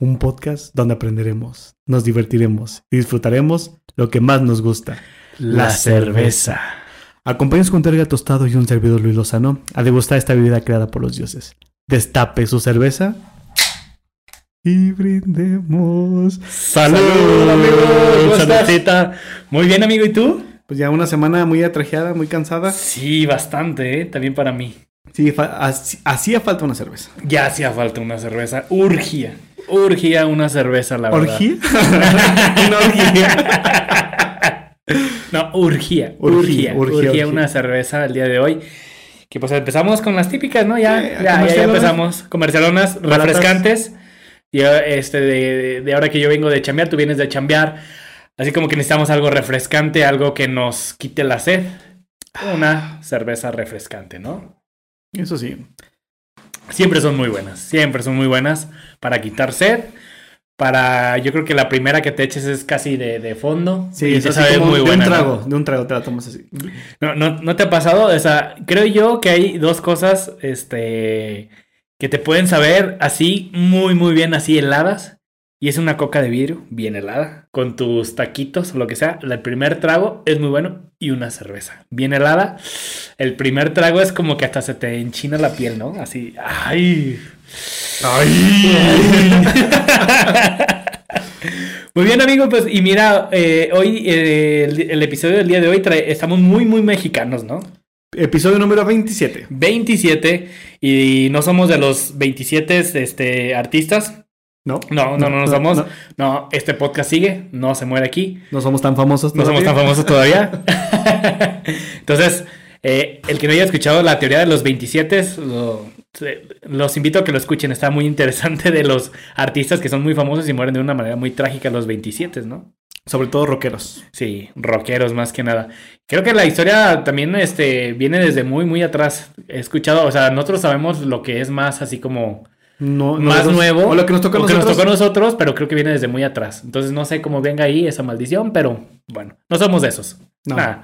un podcast donde aprenderemos, nos divertiremos y disfrutaremos lo que más nos gusta, la, cerveza. Acompáñenos con Terga Tostado y un servidor Luis Lozano a degustar esta bebida creada por los dioses. Destape su cerveza y brindemos. ¡Salud, amigo! ¿Cómo estás? Saludcita. Muy bien, amigo. ¿Y tú? Pues ya una semana muy atrajeada, muy cansada. Sí, bastante, ¿eh? También para mí. Sí, fa- hac- hacía falta una cerveza. Ya hacía falta una cerveza. Urgía. Urgía una cerveza, la verdad. ¿Orgía? una orgía. No, urgía. Urgía, Urgía. urgía, Urgía, una cerveza el día de hoy. Que pues empezamos con las típicas, ¿no? Ya, ya, ya, ya empezamos. Comercialonas, Baratas. refrescantes. Y este, de, de ahora que yo vengo de chambear, tú vienes de chambear. Así como que necesitamos algo refrescante, algo que nos quite la sed. Una cerveza refrescante, ¿no? Eso sí. Siempre son muy buenas, siempre son muy buenas para quitar sed. Para, yo creo que la primera que te eches es casi de, de fondo. Sí, y es muy de buena. un ¿no? trago, de un trago te la tomas así. No, no, ¿no te ha pasado? O sea, creo yo que hay dos cosas, este, que te pueden saber así, muy, muy bien, así heladas. Y es una coca de vidrio, bien helada, con tus taquitos o lo que sea. El primer trago es muy bueno y una cerveza, bien helada. El primer trago es como que hasta se te enchina la piel, ¿no? Así, ¡ay! Muy bien, amigo, pues, y mira, eh, hoy, eh, el, el episodio del día de hoy, trae- estamos muy, muy mexicanos, ¿no? Episodio número 27. 27, y no somos de los 27 este, artistas. ¿No? No, no, no, no, somos. No, No, este podcast sigue, no se muere aquí. no somos tan famosos. No somos todavía. tan famosos todavía. Entonces, eh, el que no haya escuchado la teoría de los 27, lo- se- los invito a que lo escuchen. Está muy interesante de los artistas que son muy famosos y mueren de una manera muy trágica los 27, ¿no? Sobre todo rockeros. Sí, rockeros más que nada. Creo que la historia también este, viene desde muy, muy atrás. He escuchado, o sea, nosotros sabemos lo que es más así como No, más nosotros- nuevo. O lo que nos toca a o que nosotros. nos tocó a nosotros, pero creo que viene desde muy atrás. Entonces no sé cómo venga ahí esa maldición, pero bueno, no somos de esos. No. Nada,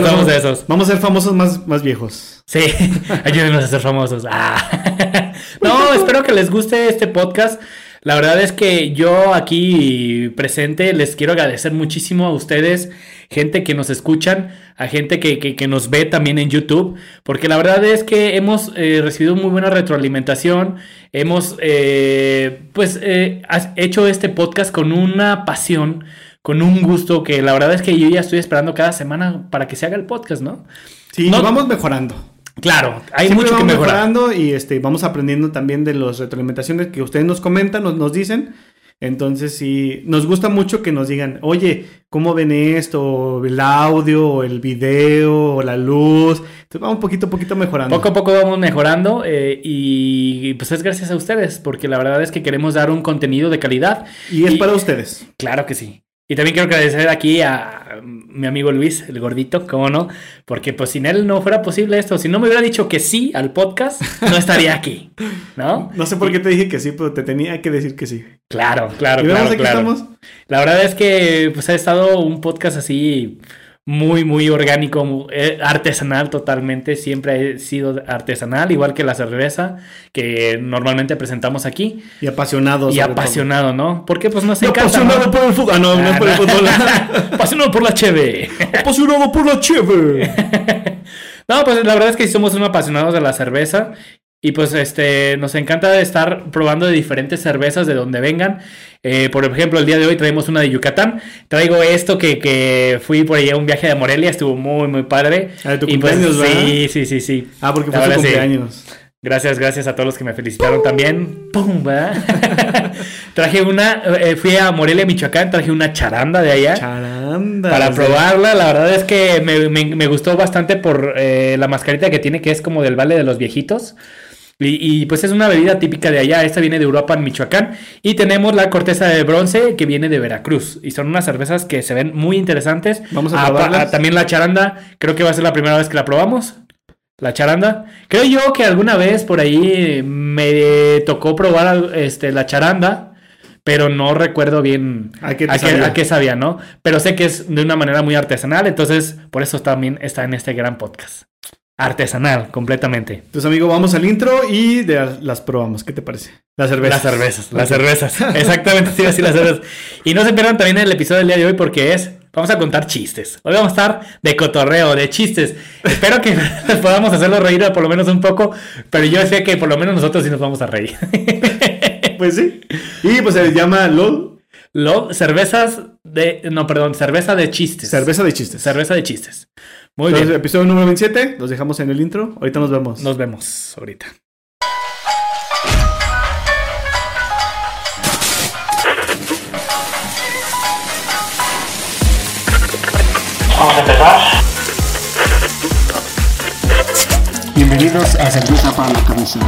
no somos de esos. Vamos a ser famosos más, más viejos. Sí, ayúdenos a ser famosos. Ah. No, espero que les guste este podcast. La verdad es que yo aquí presente les quiero agradecer muchísimo a ustedes, gente que nos escuchan, a gente que, que- que nos ve también en YouTube, porque la verdad es que hemos eh, recibido muy buena retroalimentación, hemos eh, pues eh, hecho este podcast con una pasión, con un gusto que la verdad es que yo ya estoy esperando cada semana para que se haga el podcast, ¿no? Sí, No- vamos mejorando. Claro, hay Siempre mucho que mejorar. mejorando y este, vamos aprendiendo también de las retroalimentaciones que ustedes nos comentan, nos, nos dicen. Entonces, sí, nos gusta mucho que nos digan, oye, ¿cómo ven esto? El audio, o el video, o la luz. Entonces, vamos poquito a poquito mejorando. Poco a poco vamos mejorando eh, y pues es gracias a ustedes, porque la verdad es que queremos dar un contenido de calidad. y es para ustedes. Claro que sí. Y también quiero agradecer aquí a mi amigo Luis, el gordito, cómo no, porque pues sin él no fuera posible esto. Si no me hubiera dicho que sí al podcast, no estaría aquí, ¿no? No sé por qué te dije que sí, pero te tenía que decir que sí. Claro, claro, y claro, claro. estamos. La verdad es que pues ha estado un podcast así muy, muy orgánico, eh, artesanal totalmente. Siempre ha sido artesanal, igual que la cerveza que normalmente presentamos aquí. Y apasionado. Y apasionado, ¿no? Porque pues nos todo. Encanta. apasionado ¿no? por el fútbol. Ah, no, no es por el fútbol. apasionado por la cheve. apasionado por la cheve. No, pues la verdad es que sí somos unos apasionados de la cerveza. Y pues este, nos encanta estar probando de diferentes cervezas de donde vengan. Eh, por ejemplo, el día de hoy traemos una de Yucatán. Traigo esto que, que fui por allá a un viaje de Morelia, estuvo muy, muy padre. Ah, de tu Y, pues, cumpleaños, ¿verdad? Sí, sí, sí, sí. Ah, porque fue sí. cumpleaños. Gracias, gracias a todos los que me felicitaron también. ¡Pum! ¿verdad? traje una, eh, fui a Morelia, Michoacán, traje una charanda de allá. Charanda. Para de- probarla, la verdad es que me, me- me gustó bastante por eh, la mascarita que tiene, que es como del Valle de los Viejitos. Y, y, pues es una bebida típica de allá. Esta viene de Europa, en Michoacán. Y tenemos la corteza de bronce que viene de Veracruz. Y son unas cervezas que se ven muy interesantes. Vamos a Ah, probarlas. pa- ah, también la charanda, creo que va a ser la primera vez que la probamos. La charanda. Creo yo que alguna vez por ahí me tocó probar este, la charanda. Pero no recuerdo bien ¿A qué a qué, a qué sabía, ¿no? Pero sé que es de una manera muy artesanal, entonces por eso también está en este gran podcast. Artesanal, completamente. Entonces, amigo, vamos al intro y de las probamos. ¿Qué te parece? Las cervezas. Las cervezas, las cervezas. Exactamente, sí, así las cervezas. Y no se pierdan también el episodio del día de hoy porque es, vamos a contar chistes. Hoy vamos a estar de cotorreo, de chistes. Espero que podamos hacerlo reír por lo menos un poco, pero yo sé que por lo menos nosotros sí nos vamos a reír. Pues sí. Y pues se llama LOL. Lo, cervezas de, no, perdón, cerveza de chistes. Cerveza de chistes. Cerveza de chistes. Muy Entonces, bien. episodio número 27. Los dejamos en el intro. Ahorita nos vemos. Nos vemos ahorita. Vamos a empezar. Bienvenidos a Cerveza para la Cabeza.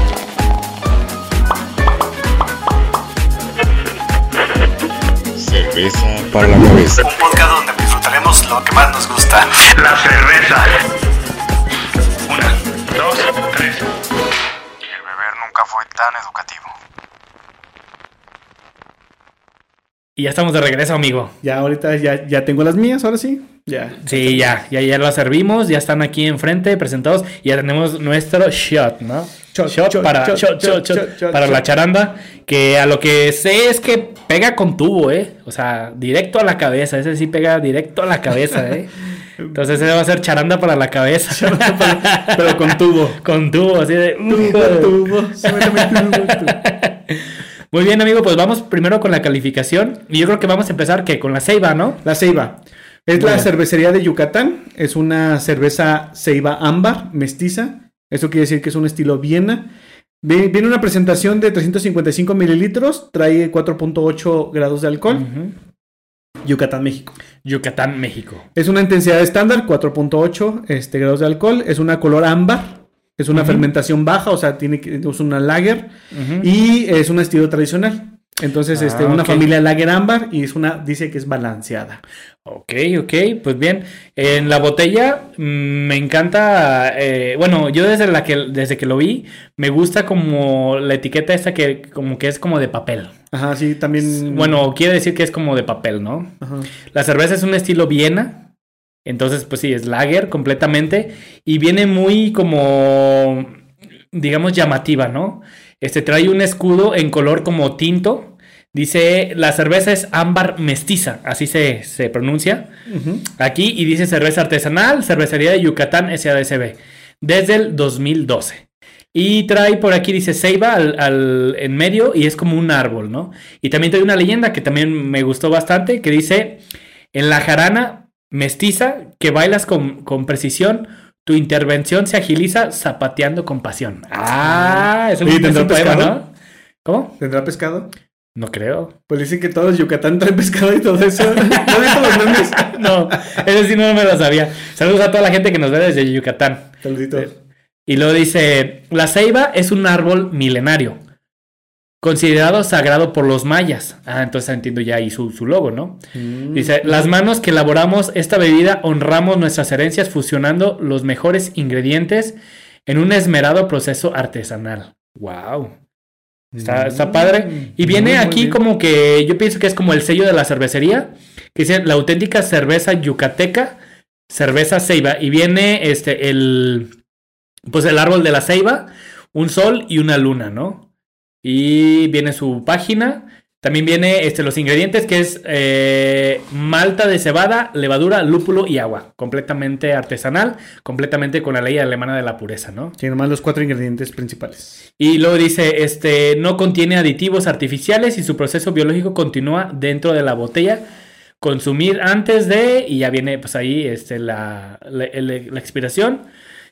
Cerveza para la cabeza. Un podcast donde lo que más nos gusta. La cerveza. Una, dos, tres. Y el beber nunca fue tan educativo. Y ya estamos de regreso, amigo. Ya ahorita ya, ya tengo las mías, ahora sí. Ya. Sí, ya, ya, ya las servimos, ya están aquí enfrente presentados y ya tenemos nuestro shot, ¿no? Shot, para, la charanda, que a lo que sé es que pega con tubo, ¿eh? O sea, directo a la cabeza, ese sí pega directo a la cabeza, ¿eh? Entonces ese va a ser charanda para la cabeza. Pero con tubo. con tubo, así de... Tubo. Muy bien, amigo, pues vamos primero con la calificación. Y yo creo que vamos a empezar que con la ceiba, ¿no? La Ceiba. Es la cervecería de Yucatán. Es una cerveza Ceiba ámbar, mestiza. Eso quiere decir que es un estilo Viena. Viene una presentación de 355 mililitros. Trae 4.8 grados de alcohol. Yucatán, México. Yucatán, México. Es una intensidad estándar, 4.8 este, grados de alcohol. Es una color ámbar. Es una fermentación baja, o sea, tiene que, es una lager. Y es un estilo tradicional. Entonces, Ah, este, una ok. familia lager ámbar y es una, dice que es balanceada. Ok, ok, pues bien. En la botella mm, me encanta, eh, bueno, yo desde la que desde que lo vi me gusta como la etiqueta esta que como que es como de papel. Ajá, sí, también. Bueno, quiere decir que es como de papel, ¿no? Ajá. La cerveza es un estilo Viena, entonces pues sí, es lager completamente y viene muy como, digamos, llamativa, ¿no? Este trae un escudo en color como tinto. Dice, la cerveza es ámbar mestiza, así se, se pronuncia aquí y dice cerveza artesanal, cervecería de Yucatán SADCB, desde el 2012. Y trae por aquí, dice Ceiba al, al- en medio y es como un árbol, ¿no? Y también trae una leyenda que también me gustó bastante, que dice, en la jarana mestiza que bailas con, con precisión, tu intervención se agiliza zapateando con pasión. Ah, es un, Oye, es ¿tendrá un poema, pescado? ¿no? ¿Cómo? ¿Tendrá pescado? No creo. Pues dicen que todos Yucatán traen pescado y todo eso. ¿No has visto los memes? No, ese sí no me lo sabía. Saludos a toda la gente que nos ve desde Yucatán. Saluditos. Y luego dice, la ceiba es un árbol milenario, considerado sagrado por los mayas. Ah, entonces entiendo ya ahí su, su logo, ¿no? Mm. Dice, las manos que elaboramos esta bebida honramos nuestras herencias fusionando los mejores ingredientes en un esmerado proceso artesanal. ¡Wow! Está, está padre. Y viene Mm. Muy, aquí como que yo pienso que es como el sello de la cervecería, que dice la auténtica cerveza yucateca, cerveza ceiba. Y viene este el pues el árbol de la ceiba, un sol y una luna, ¿no? Y viene su página. También viene este, los ingredientes que es eh, malta de cebada, levadura, lúpulo y agua. Completamente artesanal, completamente con la ley alemana de la pureza, ¿no? Tiene nomás los cuatro ingredientes principales. Y luego dice, este, no contiene aditivos artificiales y su proceso biológico continúa dentro de la botella. Consumir antes de, y ya viene pues ahí este, la, la, la- la expiración.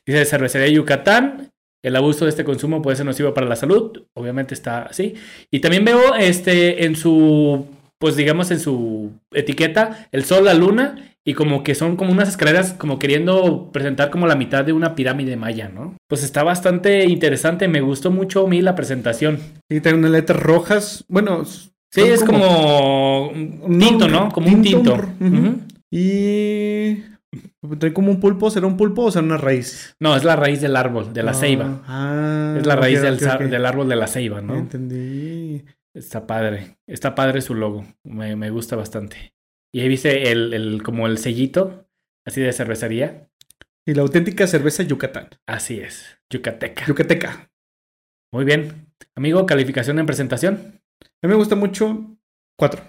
Dice cervecería Yucatán. El abuso de este consumo puede ser nocivo para la salud. Obviamente está así. Y también veo este en su, pues digamos en su etiqueta, el sol, la luna. Y como que son como unas escaleras como queriendo presentar como la mitad de una pirámide maya, ¿no? Pues está bastante interesante. Me gustó mucho a mí la presentación. Y tiene unas letras rojas. Bueno, Sí, es como un tinto, ¿no? Como un tinto. Y. Trae como un pulpo. ¿Será un pulpo o será una raíz? No, es la raíz del árbol, de la Ah, ceiba. Ah, Es la raíz ok, del, árbol de la ceiba, ¿no? Entendí. Está padre. Está padre su logo. Me, me gusta bastante. Y ahí viste el, el, como el sellito, así de cervecería. Y la auténtica cerveza Yucatán. Así es. Yucateca. Yucateca. Muy bien. Amigo, calificación en presentación. A mí me gusta mucho. Cuatro.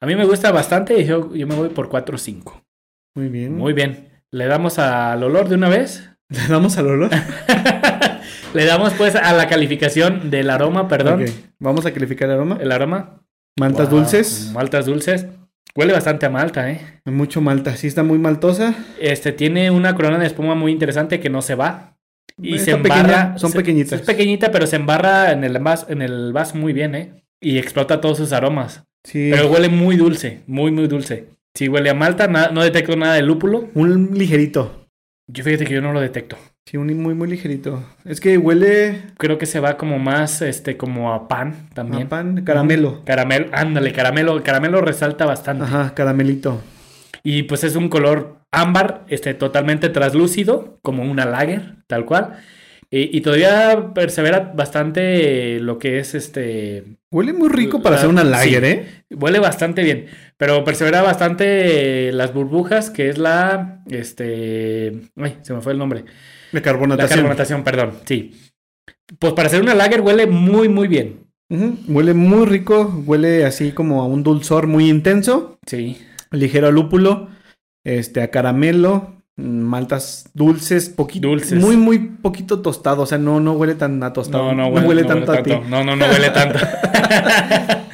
A mí me gusta bastante y yo, yo me voy por 4 o 5. Muy bien. Muy bien. ¿Le damos al olor de una vez? Le damos al olor. Le damos pues a la calificación del aroma, perdón. Vamos a calificar el aroma. El aroma. Maltas Wow, dulces. Maltas dulces. Huele bastante a malta, ¿eh? Mucho malta. Sí, está muy maltosa. Este tiene una corona de espuma muy interesante que no se va. Y se embarra. pequeña, son se- pequeñitas. Es pequeñita, pero se embarra en el vaso, en el vaso muy bien, ¿eh? Y explota todos sus aromas. Sí. Pero huele muy dulce, muy, muy dulce. Sí, huele a malta, na- no detecto nada de lúpulo. Un ligerito. Yo fíjate que yo no lo detecto. Sí, un muy, muy ligerito. Es que huele Creo que se va como más, este, como a pan también. a pan, caramelo. Caramelo, ándale, caramelo. El caramelo resalta bastante. Ajá, caramelito. Y pues es un color ámbar, este, totalmente translúcido, como una lager, tal cual. Y, y todavía persevera bastante lo que es este. Huele muy rico para La- hacer una lager, sí. ¿eh? Huele bastante bien. Pero persevera bastante las burbujas, que es la. Este. Ay, se me fue el nombre. La La carbonatación. carbonatación, perdón. Sí. Pues para hacer una lager huele muy, muy bien. Huele muy rico. Huele así como a un dulzor muy intenso. Sí. Ligero a lúpulo. Este, a caramelo. mm, Maltas dulces, poquito. Dulces. Muy, muy poquito tostado. O sea, no, no huele tan a tostado. No, no huele, no tanto a ti. No, no, no huele tanto.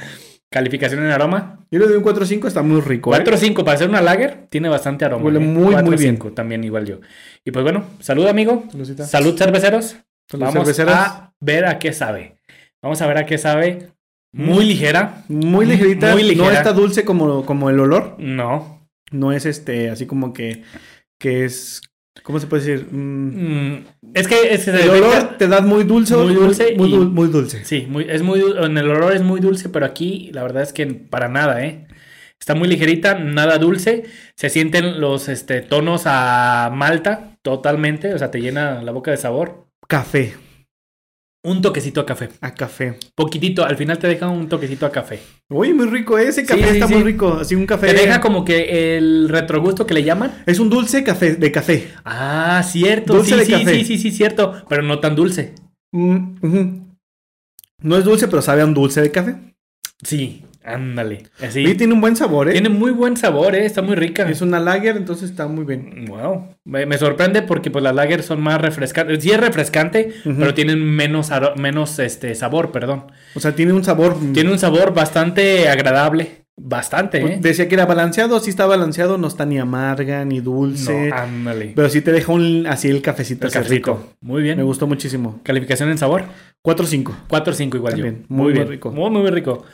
Calificación en aroma. Yo le doy un 4-5, está muy rico. ¿eh? 4 o 5 para hacer una lager, tiene bastante aroma. Huele ¿eh? muy, 4 muy bien. 5 también igual yo. Y pues bueno, salud amigo. Salud cerveceros. Salud, Vamos cerveceras. a ver a qué sabe. Vamos a ver a qué sabe. Muy ligera. Muy ligerita. Muy ligera. No está dulce como, como el olor. No. No es este, así como que, que es, ¿cómo se puede decir? Mm, Mm, es que es que el olor te da muy dulce. Muy dulce Muy, y- muy dulce. Sí, muy, es muy, en el olor es muy dulce, pero aquí la verdad es que para nada, ¿eh? Está muy ligerita, nada dulce. Se sienten los este, tonos a malta totalmente, o sea, te llena la boca de sabor. Café. Un toquecito a café. A café. Poquitito, al final te deja un toquecito a café. Uy, muy rico. Ese café Sí, sí, está sí. muy rico. Así un café. Te deja como que el retrogusto que le llaman. Es un dulce café, de café. Ah, cierto. Dulce sí, de sí, café. sí, sí, sí, cierto. Pero no tan dulce. Mm. No es dulce, pero sabe a un dulce de café. Sí, ándale. Así. Y tiene un buen sabor, ¿eh? Tiene muy buen sabor, ¿eh? Está muy rica. Es una lager, entonces está muy bien. Wow. Me, me sorprende porque pues las lager son más refrescantes. Sí es refrescante, pero tienen menos, menos este, sabor, perdón. O sea, tiene un sabor. mm, Tiene un sabor bastante agradable. Bastante, ¿eh? Decía que era balanceado, sí está balanceado, no está ni amarga ni dulce. No, ándale. Pero sí te deja un, así el cafecito. El cafecito. rico. Muy bien. Me gustó muchísimo. Calificación en sabor. 4-5. 4 o 5 igual También, yo. muy, muy bien. rico. Muy, muy rico.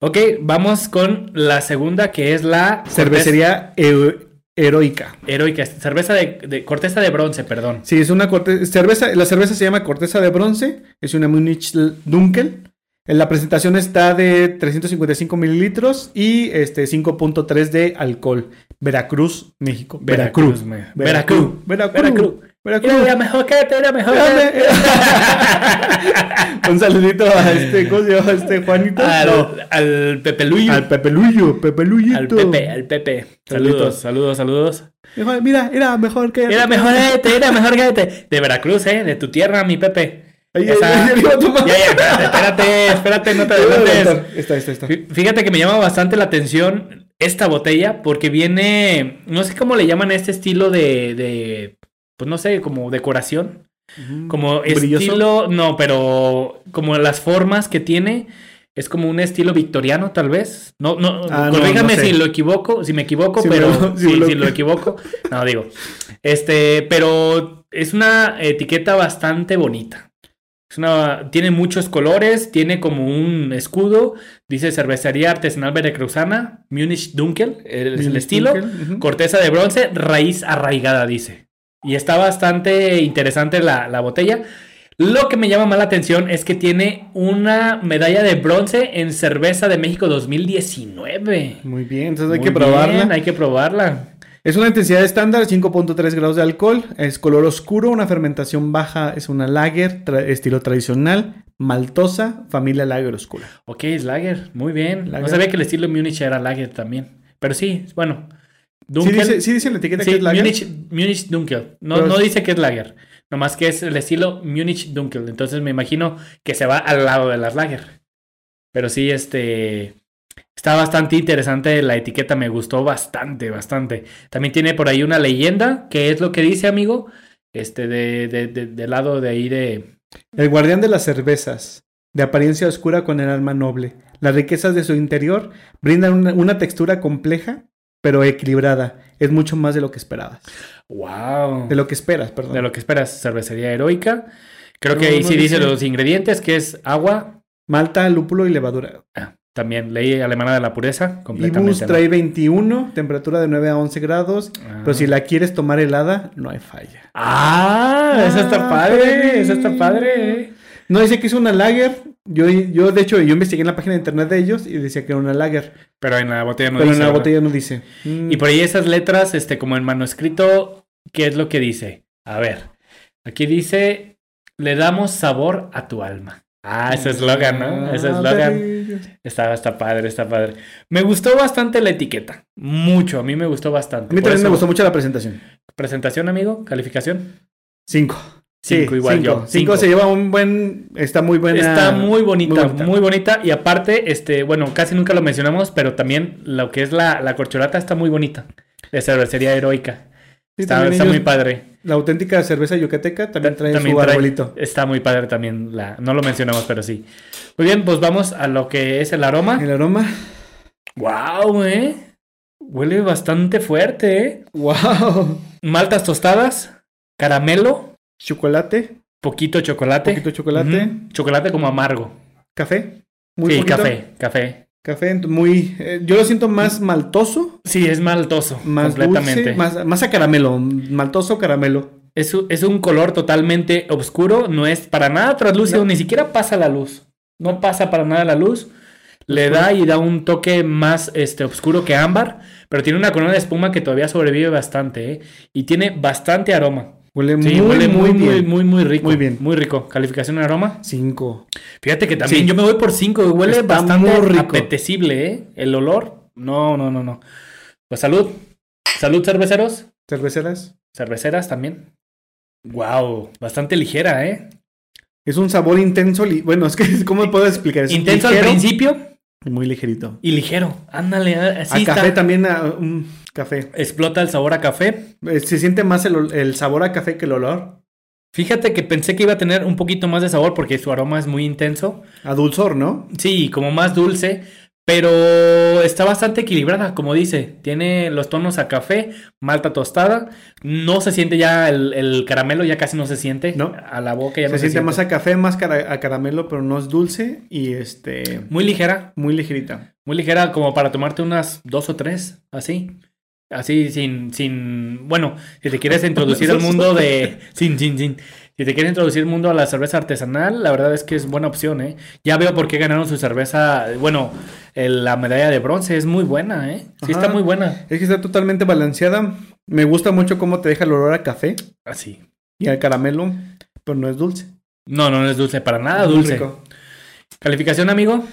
Ok, vamos con la segunda que es la Cervecería Hero- heroica. Heroica. Cerveza de, de corteza de bronce, perdón. Sí, es una corte- cerveza. La cerveza se llama Corteza de Bronce. Es una Munich Dunkel. En la presentación está de 355 mililitros y este 5.3 de alcohol. Veracruz, México. Veracruz, Veracruz. Veracruz. Veracruz. Veracruz. Era mejor que era mejor que Un saludito a este, ¿cómo se llama este Juanito? al, No, al Pepe Luyo. al Pepeluyo, Pepeluyito. Al Pepe, al Pepe. Saludos, saludos, saludos. Mira, era mejor que Era mejor este, era mejor que este. De Veracruz, ¿eh? De tu tierra, mi Pepe. Ay, Ya. Ya, espérate, espérate, espérate, no te adelantes. Está, está, está. Fí- Fíjate que me llama bastante la atención esta botella porque viene, no sé cómo le llaman a este estilo de, de pues no sé, como decoración. Como ¿Brilloso? estilo, no, pero como las formas que tiene, es como un estilo victoriano tal vez. No, no, Ah, no, corríjame no sé. si lo equivoco, si me equivoco, pero sí, si, lo- si lo equivoco, no digo. Este, pero es una etiqueta bastante bonita. Es una, tiene muchos colores, tiene como un escudo, dice cervecería artesanal veracruzana, Munich Dunkel, el- es el Munich estilo, Dunkel, corteza de bronce, raíz arraigada, dice. Y está bastante interesante la, la botella. Lo que me llama más la atención es que tiene una medalla de bronce en Cerveza de México 2019. Muy bien, entonces hay Muy que probarla. bien, hay que probarla. Es una intensidad estándar, 5.3 grados de alcohol, es color oscuro, una fermentación baja, es una lager, tra- estilo tradicional, maltosa, familia lager oscura. Ok, es lager, muy bien. No sabía que el estilo Munich era lager también. Pero sí, bueno. ¿Sí Dunkel- dice, sí dice la etiqueta Sí, que es lager? Munich, Munich Dunkel. No, Pero no es- dice que es lager. Nomás que es el estilo Munich Dunkel. Entonces me imagino que se va al lado de las lager. Pero sí, este. Está bastante interesante la etiqueta. Me gustó bastante, bastante. También tiene por ahí una leyenda. que es lo que dice, amigo? Este, de, de- de- del lado de ahí de. El guardián de las cervezas, de apariencia oscura con el alma noble. Las riquezas de su interior brindan una, una textura compleja, pero equilibrada. Es mucho más de lo que esperabas. ¡Wow! De lo que esperas, perdón. De lo que esperas, cervecería heroica. Creo que ahí no sí dice dice. los ingredientes, que es agua. Malta, lúpulo y levadura. Ah, también ley alemana de la pureza, Ibus completamente. ¿no? trae 21, temperatura de 9 a 11 grados. Ah. Pero si la quieres tomar helada, no hay falla. Ah, esa está Ah, padre, padre. esa está padre. No dice que es una lager. Yo, yo, de hecho, yo investigué en la página de internet de ellos y decía que era una lager. Pero en la botella no pero dice. en la ¿verdad? botella no dice. Mm, Y por ahí esas letras, este, como en manuscrito, ¿qué es lo que dice? A ver, aquí dice, le damos sabor a tu alma. Ah, ese eslogan, ¿no? Ese eslogan. Está, está padre, está padre. Me gustó bastante la etiqueta. Mucho, a mí me gustó bastante. A mí también me gustó mucho la presentación. Presentación, amigo, calificación. 5. Cinco, igual yo. 5 Cinco. se lleva un buen. Está muy buena. Está muy bonita, muy bonita. Y aparte, este, bueno, casi nunca lo mencionamos, pero también lo que es la, la corcholata está muy bonita. De cervecería heroica. Sí, está también está ellos- muy padre. La auténtica cerveza yucateca también trae También su trae- arbolito. Está muy padre también. La, no lo mencionamos, pero sí. Muy bien, pues vamos a lo que es el aroma. El aroma. ¡Wow, eh! Huele bastante fuerte, eh. ¡Wow! Maltas tostadas, caramelo, Chocolate. poquito chocolate. Poquito chocolate. Chocolate como amargo. Café. sí, poquito. café, café. Café, muy. eh, yo lo siento más maltoso. Sí, es maltoso. Más completamente. dulce. Más, más a caramelo. Maltoso caramelo. Es, un- es un color totalmente oscuro, no es para nada translúcido, No. ni siquiera pasa la luz. No pasa para nada la luz. Le da y da un toque más este, oscuro que ámbar, pero tiene una corona de espuma que todavía sobrevive bastante, ¿eh? Y tiene bastante aroma. Huele Sí, muy, huele muy, muy, muy, bien. muy, muy rico. Muy bien. Muy rico. Calificación en aroma. 5. Fíjate que también Sí. yo me voy por 5. Huele Está bastante rico. apetecible, ¿eh? El olor. No, no, no, no. Pues salud. Salud, cerveceros. Cerveceras. Cerveceras también. Wow, bastante ligera, ¿eh? Es un sabor intenso. Bueno, es que, ¿cómo puedo explicar eso? Intenso al principio y Muy ligerito. y ligero. Ándale, A así café está. también. A, un café. Explota el sabor a café. Eh, Se siente más el, sabor a café que el olor. Fíjate que pensé que iba a tener un poquito más de sabor porque su aroma es muy intenso. A dulzor, ¿no? Sí, como más dulce, pero está bastante equilibrada, como dice. Tiene los tonos a café, malta tostada. No se siente ya el, el caramelo, ya casi no se siente. No. A la boca ya Se, no se siente siente. más a café, más cara- a caramelo, pero no es dulce. Y este. Muy ligera, Muy ligerita. muy ligera, como para tomarte unas dos o tres, así. Así, sin, sin, bueno, si te quieres introducir al mundo de, sin, sin, sin, si te quieres introducir al mundo a la cerveza artesanal, la verdad es que es buena opción, ¿eh? Ya veo por qué ganaron su cerveza, bueno, el- la medalla de bronce es muy buena, ¿eh? Sí Ajá. está muy buena. Es que está totalmente balanceada. Me gusta mucho cómo te deja el olor a café Así. y al caramelo, pero no es dulce. No, no, no es dulce, para nada dulce. rico. Calificación, amigo,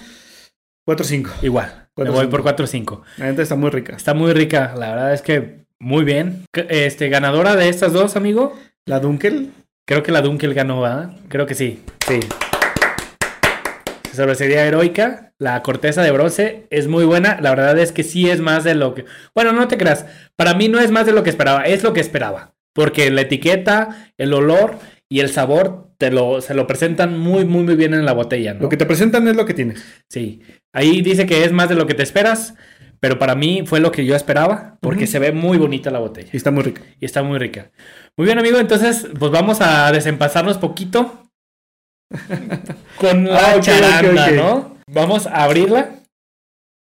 4-5. igual. Me Cuatro, voy por 4 o 5. La neta está muy rica. Está muy rica, la verdad es que muy bien. Este, ganadora de estas dos, amigo. La Dunkel, Creo que la Dunkel ganó, ¿verdad? Creo que sí. Sí. Cervecería heroica, la corteza de bronce es muy buena. La verdad es que sí es más de lo que. Bueno, no te creas. Para mí no es más de lo que esperaba, es lo que esperaba. Porque la etiqueta, el olor y el sabor te lo, se lo presentan muy, muy, muy bien en la botella, ¿no? Lo que te presentan es lo que tienes. Sí. Ahí dice que es más de lo que te esperas, pero para mí fue lo que yo esperaba, porque se ve muy bonita la botella. Y está muy rico. Y está muy rica. Muy bien, amigo. Entonces, pues vamos a desempazarnos poquito con la Ah, charanda. ¿no? Vamos a abrirla.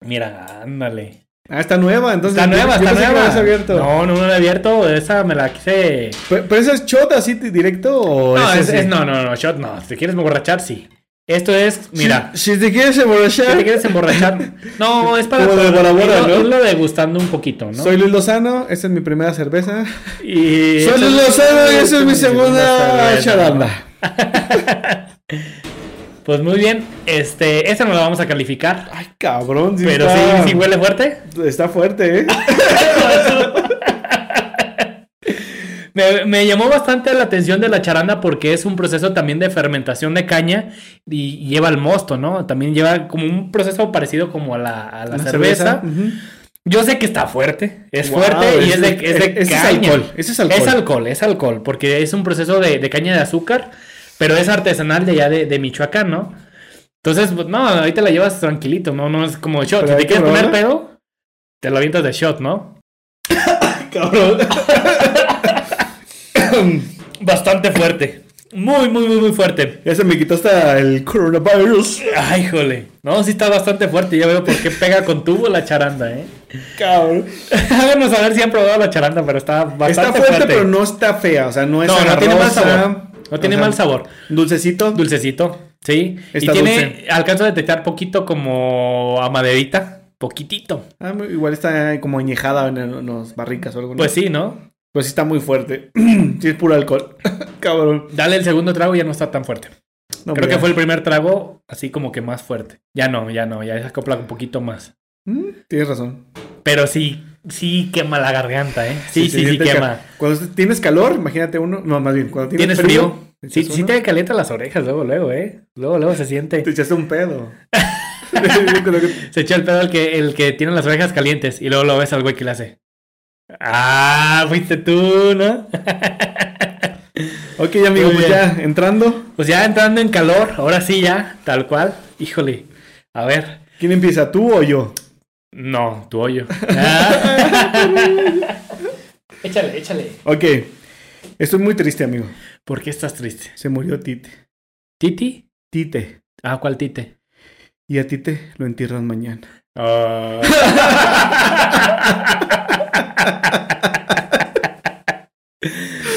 Mira, ándale. Ah, está nueva, entonces. está nueva, está nueva. abierto. No, no, no la he abierto. Esa me la quise. ¿Pero, pero es shot así directo o No, es, sí? es- no, no, no, shot no. Si quieres emborrachar, sí. Esto es, mira. Si, si te quieres Si emborrachar, te quieres emborrachar. No, es para Como de Bora Bora, irlo- ¿no? irlo degustando un poquito, ¿no? soy Luis Lozano, esta es mi primera cerveza. y Soy Luis Lozano y esa es mi segunda charanda. Pues muy bien, este, esta no la vamos a calificar. Ay, cabrón. sí pero está, sí, sí huele fuerte. Está fuerte, ¿eh? Me, me llamó bastante la atención de la charanda porque es un proceso también de fermentación de caña y lleva el mosto, ¿no? También lleva como un proceso parecido como a la, a la Una cerveza. Yo sé que está fuerte, es Wow, fuerte y es de, es- de caña. alcohol, ese es alcohol. Es alcohol, es alcohol, porque es un proceso de, de caña de azúcar, pero es artesanal de allá de, de Michoacán, ¿no? Entonces, pues, no, ahí te la llevas tranquilito, no, no es como shot. Pero Si te quieres poner probarla. pedo, te lo avientas de shot, ¿no? Cabrón. Bastante fuerte. Muy, muy, muy, muy fuerte. Ya se me quitó hasta el coronavirus. Ay, jole. No, sí está bastante fuerte. Ya veo por qué pega con tubo la charanda, ¿eh? Cabrón. Háganos saber si han probado la charanda, pero está bastante Está fuerte, pero no está fea. O sea, no es No, no tiene mal sabor. No tiene O sea, mal sabor. Dulcecito. Dulcecito, sí. Está y tiene, dulce. alcanzo a detectar poquito como a maderita. Poquitito. Ah, igual está como añejada en los barricas o algo. ¿no? Pues sí, ¿no? Pues sí está muy fuerte. sí es puro alcohol. Cabrón. Dale el segundo trago y ya no está tan fuerte. No, Creo que ya. fue el primer trago así como que más fuerte. Ya no, ya no, ya se acopla un poquito más. Mm, Tienes razón. Pero sí, sí quema la garganta, ¿eh? Sí, sí, sí, quema. Cuando tienes calor, imagínate uno. No, más bien, cuando tienes, ¿Tienes frío? Sí, sí te calienta las orejas luego, luego, ¿eh? Luego, luego se siente. Te echaste un pedo. Se echa el pedo el que, el que tiene las orejas calientes y luego lo ves al güey que le hace. Ah, fuiste tú, ¿no? ok, amigo, pues ya entrando. Pues ya entrando en calor, ahora sí ya, tal cual. Híjole. A ver. ¿Quién empieza, tú o yo? No, tu hoyo. Ah. échale, échale. Ok. Estoy muy triste, amigo. ¿Por qué estás triste? Se murió Tite. ¿Titi? Tite. Ah, ¿cuál Tite? Y a Tite lo entierran mañana. Ah.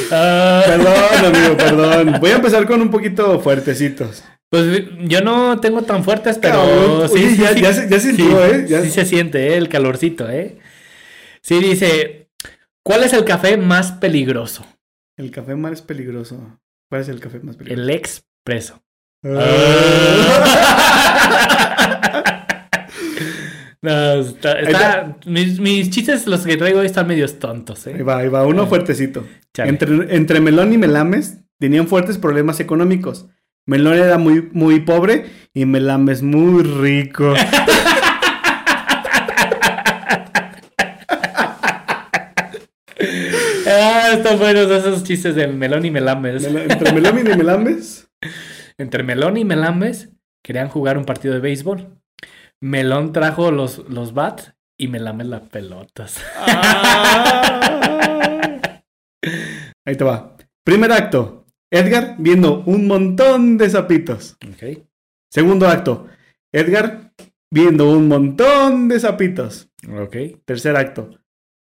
Perdón, amigo, perdón. Voy a empezar con un poquito fuertecitos. Pues yo no tengo tan fuertes, pero Cabrón. sí, Oye, sí, ya- sí. ya se- ya sintió, Sí, ¿eh? Ya- Sí se siente, ¿eh? El calorcito, ¿eh? Sí, dice, ¿cuál es el café más peligroso? El café más peligroso. ¿Cuál es el café más peligroso? El expreso. No, está, está- mis, mis chistes, los que traigo hoy están medios tontos, Ahí ¿eh? va, ahí va, uno fuertecito. Chale. Entre, entre Melón y Melames tenían fuertes problemas económicos. Melón era muy, muy pobre y Melames muy rico. Ah, están buenos esos chistes de melón y melames. Mel- entre Melón y Melames. Entre Melón y Melames querían jugar un partido de béisbol. Melón trajo los, los bats y Melames las pelotas. Ahí te va. Primer acto. Edgar viendo un montón de sapitos. Ok. Segundo acto. Edgar viendo un montón de sapitos. Ok. Tercer acto.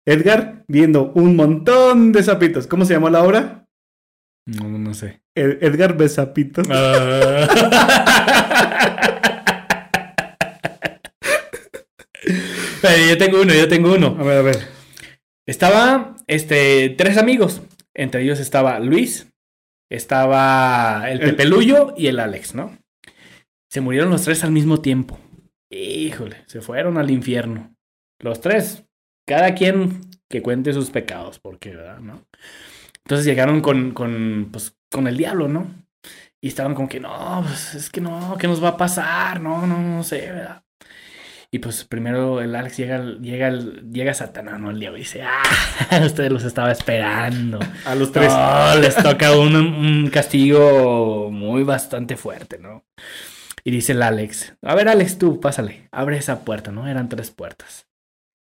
Edgar viendo un montón de sapitos. ¿Cómo se llamó la obra? No, no sé. Ed- Edgar ve sapitos. Ah. Pero yo tengo uno, yo tengo uno. A ver, a ver. Estaba, este, tres amigos. Entre ellos estaba Luis, estaba el El- Pepeluyo y el Alex, ¿no? Se murieron los tres al mismo tiempo. Híjole, se fueron al infierno. Los tres. Cada quien que cuente sus pecados, porque, ¿verdad? ¿No? Entonces llegaron con, con, pues, con el diablo, ¿no? Y estaban como que, no, pues es que no, ¿qué nos va a pasar? No, no, no sé, ¿verdad? Y pues primero el Alex llega, llega, llega Satanás, ¿no? El diablo dice, ah, ustedes los estaba esperando. A los tres. No, les toca un, un castigo muy bastante fuerte, ¿no? Y dice el Alex, a ver Alex, tú, pásale, abre esa puerta, ¿no? Eran tres puertas.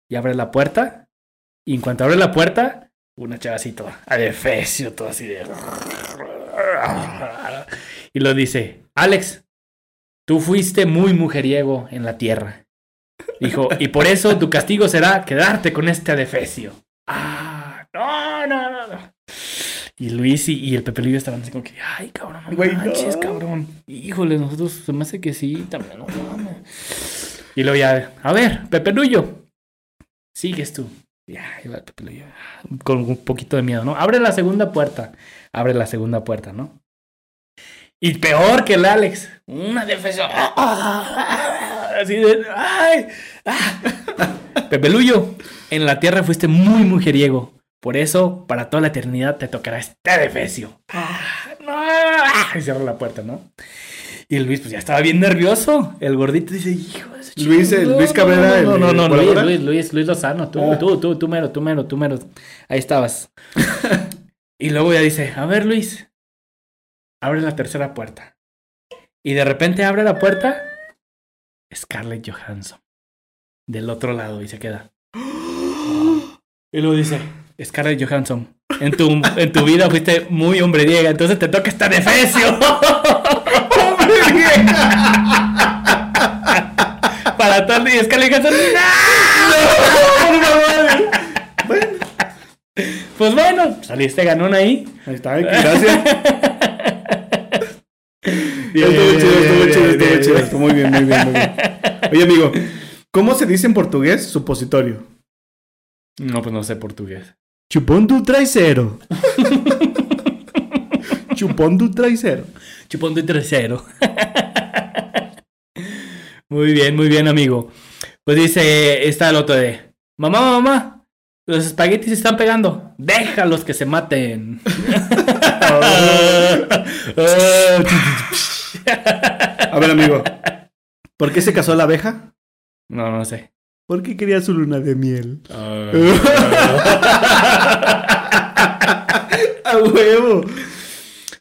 Y abre la puerta, y en cuanto abre la puerta, una chavacito, adefesio, todo así de... Y lo dice, Alex, tú fuiste muy mujeriego en la tierra. Dijo, y por eso tu castigo será quedarte con este adefesio. Ah, no, no, no, no. Y Luis y, y el Pepe Luis estaban así como que, ay, cabrón, no manches, no. cabrón. Híjole, nosotros se me hace que sí, también, no mames. Y luego ya, a ver, Pepe Luyo, sigues tú. Ya, va el Pepe Luyo, con un poquito de miedo, ¿no? Abre la segunda puerta, abre la segunda puerta, ¿no? Y peor que el Alex, una defensa. Así de, ay, ah. Pepe Luyo, en la tierra fuiste muy mujeriego. Por eso, para toda la eternidad te tocará este defecio. Ah, no. Ah, Y cierra la puerta, ¿no? Y Luis, pues ya estaba bien nervioso. El gordito dice, hijo de su Luis, el chingada". Luis Cabrera, No, el- no, no, el no, Luis, colaborador. Luis, Luis, Luis Lozano. Tú, Ah. tú, tú, tú mero, tú mero, tú mero. Ahí estabas. y luego ya dice, a ver, Luis, abre la tercera puerta. Y de repente abre la puerta Scarlett Johansson. Del otro lado y se queda. Y luego dice, Scarlett Johansson, en tu, en tu vida fuiste muy hombreriega, entonces te toca estar defecio. Para todo y Scarlett Johansson. ¡No! Pues bueno, saliste ganón ahí. Ahí está, gracias. Bien, estuvo chido, estuvo bien, chido, bien, estuvo bien, chido. bien. estuvo Muy bien, muy bien, muy bien. Oye, amigo, ¿cómo se dice en portugués supositorio? No, pues no sé portugués. Chupón tu trasero. Chupón tu trasero. Chupón de tercero. muy bien, muy bien, amigo. Pues dice, está el otro de, mamá, mamá, los espaguetis se están pegando. Déjalos que se maten. A ver, amigo, ¿por qué se casó la abeja? no, no sé. Porque quería su luna de miel. A huevo.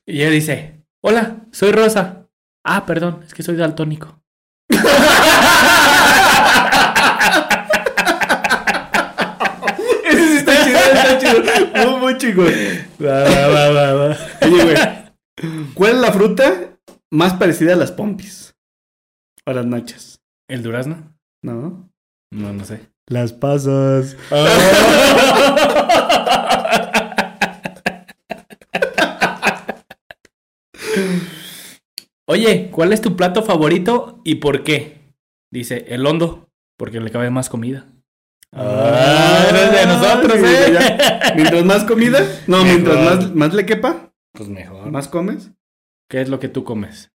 y ella dice, hola, soy Rosa. Ah, perdón, es que soy daltónico. Ese sí está chido, está chido. Muy, muy. Va, va, va, va, va. Oye, güey, ¿cuál es la fruta más parecida a las pompis? A las nachas. ¿El durazno? ¿No? No, no sé. Las pasas. Oye, ¿cuál es tu plato favorito y por qué? Dice, el hondo, porque le cabe más comida. Ah, eres de nosotros, ¿eh? Mientras más comida, no, Mejor. mientras más, más le quepa, Pues mejor. más comes. ¿Qué es lo que tú comes?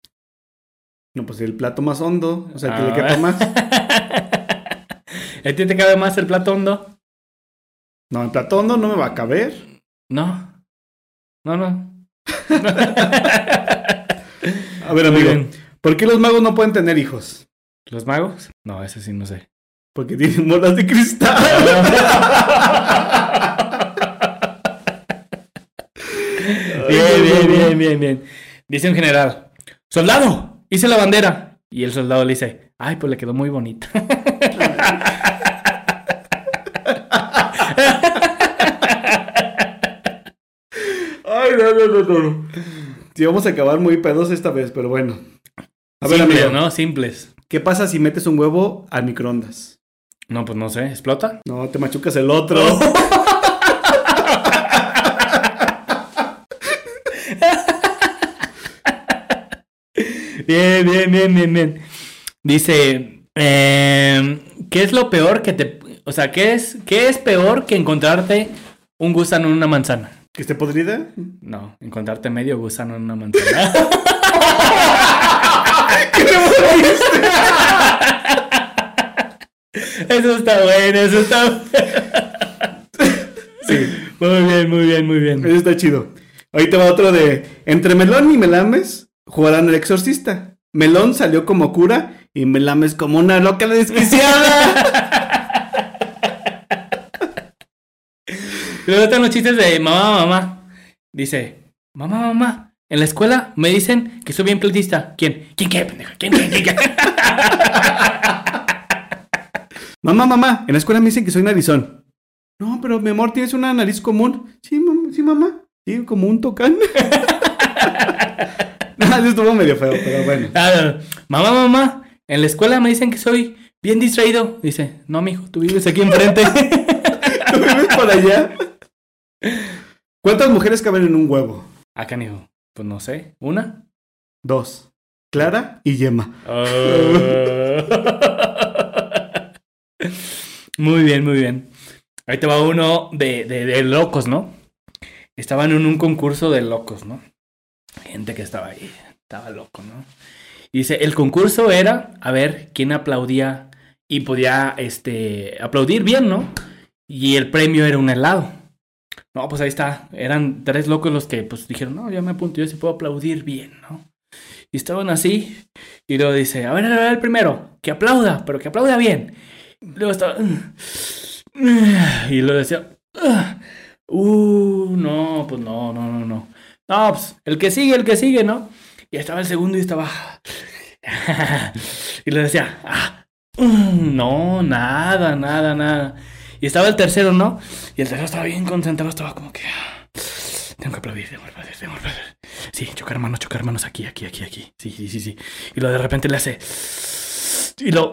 No, pues el plato más hondo, o sea, que le Ah. quepa más. ¿A ti te cabe más el plato hondo? No, el plato hondo no me va a caber. No. No, no. A ver, amigo. ¿por qué los magos no pueden tener hijos? ¿Los magos? No, ese sí no sé. Porque tienen bolas de cristal. Bien, bien, bien, bien, bien. Dice un general, soldado, hice la bandera. Y el soldado le dice, ay, pues le quedó muy bonita. Ay, no, no, no, no. Sí, vamos a acabar muy pedos esta vez, pero bueno. A ver, Simples, amigo, ¿no? Simples. ¿qué pasa si metes un huevo al microondas? No, pues no sé, ¿explota? No, te machucas el otro. Bien, bien, bien, bien, bien. Dice, em, ¿qué es lo peor que te... O sea, ¿qué es, ¿qué es peor que encontrarte un gusano en una manzana? ¿Que esté podrida? No, encontrarte medio gusano en una manzana. Eso está bueno, eso está Sí, Muy bien, muy bien, muy bien. eso está chido. Ahorita va otro de entre Melón y Melames jugarán el exorcista. Melón salió como cura y Melames como una loca desquiciada. Luego están los chistes de mamá, mamá. Dice, mamá, mamá, en la escuela me dicen que soy bien pleitista. ¿Quién? ¿Quién qué, pendeja? ¿Quién qué? ¿Quién qué? mamá, mamá, en la escuela me dicen que soy narizón. No, pero mi amor, tienes una nariz común. Sí, mam- sí mamá. Sí, como un tocán. eso estuvo medio feo, pero bueno. Ah, mamá, mamá, en la escuela me dicen que soy bien distraído. Dice, no, mijo, tú vives aquí enfrente. ¿Tú vives por allá? ¿Cuántas mujeres caben en un huevo? Acá, hijo, pues no sé, ¿una? Dos. Clara y Yema. muy bien, muy bien. Ahí te va uno de, de- de locos, ¿no? Estaban en un concurso de locos, ¿no? Gente que estaba ahí, estaba loco, ¿no? Y dice, el concurso era a ver quién aplaudía y podía, este, aplaudir bien, ¿no? Y el premio era un helado. No, pues ahí está. Eran tres locos los que, pues, dijeron, no, ya me apunto, yo sí puedo aplaudir bien, ¿no? Y estaban así. Y luego dice, a ver, a ver, el primero, que aplauda, pero que aplauda bien. Luego estaba... Y luego decía... Uh, no, pues no, no, no, no. No, pues el que sigue, el que sigue, ¿no? Y estaba el segundo y estaba... Y le decía... "Ah, mm, no, nada, nada, nada. Y estaba el tercero, ¿no? Y el tercero estaba bien concentrado, estaba como que... "Ah, Tengo que aplaudir, tengo que aplaudir, tengo que aplaudir. Sí, chocar manos, chocar manos aquí, aquí, aquí, aquí. Sí, sí, sí, sí. Y luego de repente le hace... Y lo...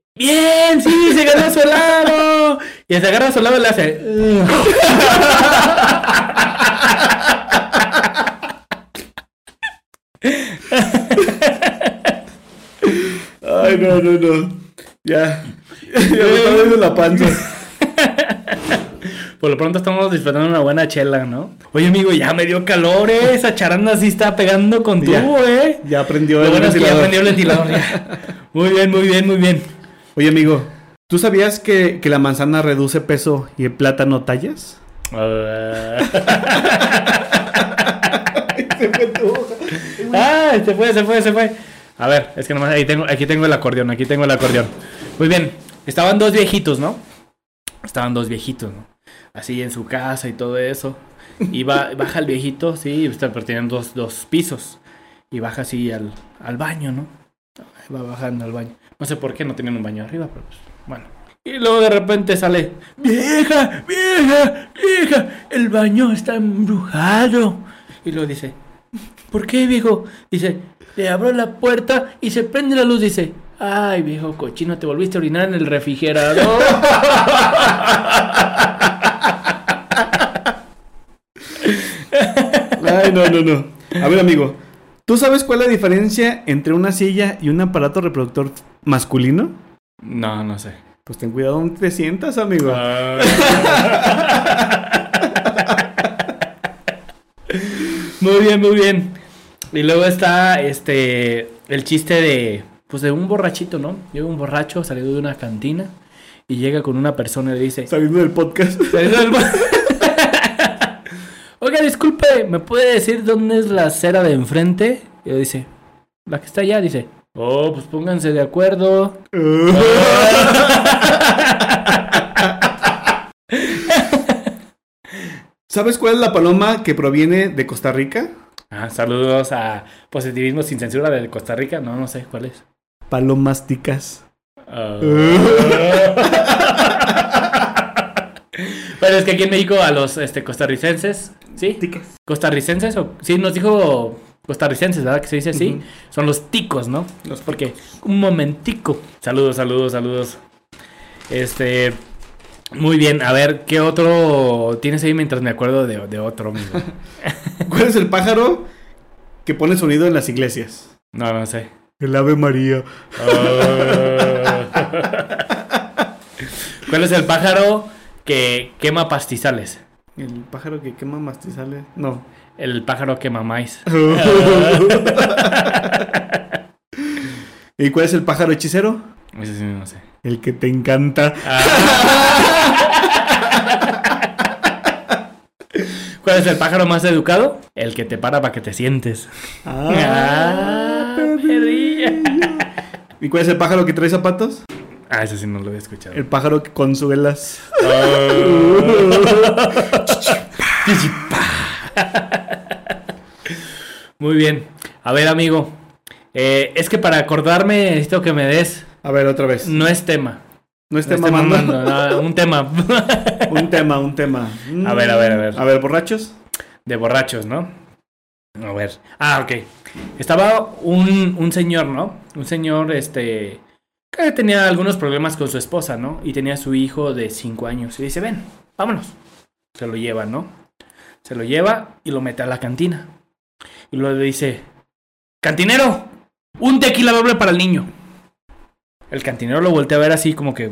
bien, sí, se ganó su helado. Y se agarra su helado y le hace... Ay, no, no, no. Ya. Ya me está dando la panza. Por lo pronto estamos disfrutando una buena chela, ¿no? Oye, amigo, ya me dio calor, ¿eh? Esa charanda sí está pegando con tubo, ¿eh? Ya aprendió el bueno es que ya ventilador. prendió el ventilador. ya. Muy bien, muy bien, muy bien. Oye, amigo, ¿tú sabías que, que la manzana reduce peso y el plátano tallas? ah, se fue, se fue, se fue. A ver, es que nomás ahí tengo, aquí tengo el acordeón, aquí tengo el acordeón. Muy bien, estaban dos viejitos, ¿no? Estaban dos viejitos, ¿no? Así en su casa y todo eso. Y va, baja el viejito, sí, está, pero tienen dos, dos pisos. Y baja así al, al baño, ¿no? Va bajando al baño. No sé por qué no tienen un baño arriba, pero pues, bueno. Y luego de repente sale, vieja, vieja, vieja, el baño está embrujado. Y luego dice, ¿por qué, viejo? Dice, le abro la puerta y se prende la luz. Dice, ay, viejo cochino, te volviste a orinar en el refrigerador. Ay, no, no, no. A ver, amigo, ¿tú sabes cuál es la diferencia entre una silla y un aparato reproductor masculino? no, no sé. Pues ten cuidado donde te sientas, amigo. Muy bien, muy bien. Y luego está este el chiste de pues de un borrachito, ¿no? Llega un borracho saliendo de una cantina y llega con una persona y le dice, Saliendo del podcast. Saliendo del bo- Oiga, disculpe, ¿me puede decir dónde es la acera de enfrente? Y le dice, la que está allá, dice. Oh, pues pónganse de acuerdo. ¿Sabes cuál es la paloma que proviene de Costa Rica? Ah, saludos a Positivismo sin Censura de Costa Rica. No, no sé cuál es. Palomas ticas. Ah. Pero es que aquí en México a los este, costarricenses, ¿sí? Ticas. ¿Costarricenses? O, sí, nos dijo costarricenses, ¿verdad? Que se dice así. Son los ticos, ¿no? Los porque un momentico. Saludos, saludos, saludos. Este, muy bien. A ver, ¿qué otro tienes ahí mientras me acuerdo de, de otro, amigo? ¿Cuál es el pájaro que pone sonido en las iglesias? No, no sé. El Ave María. ¿Cuál es el pájaro que quema pastizales? El pájaro que quema mastizales. No. El pájaro quema maíz. ¿Y cuál es el pájaro hechicero? Ese sí, no sé. El que te encanta. ¿Cuál es el pájaro más educado? El que te para para que te sientes. Ah, perrilla. ¿Y cuál es el pájaro que trae zapatos? Ah, ese sí no lo había escuchado. El pájaro que con suelas. Muy bien. A ver, amigo. eh, es que para acordarme necesito que me des. A ver, otra vez. No es tema. No esté No mamando. mamando, no, un tema. un tema, un tema. A ver, a ver, a ver. A ver, borrachos. De borrachos, ¿no? A ver. Ah, ok. Estaba un, un señor, ¿no? Un señor, este. Que tenía algunos problemas con su esposa, ¿no? Y tenía su hijo de 5 años. Y dice, ven, vámonos. Se lo lleva, ¿no? Se lo lleva y lo mete a la cantina. Y luego le dice, cantinero, un tequila doble para el niño. El cantinero lo voltea a ver así como que,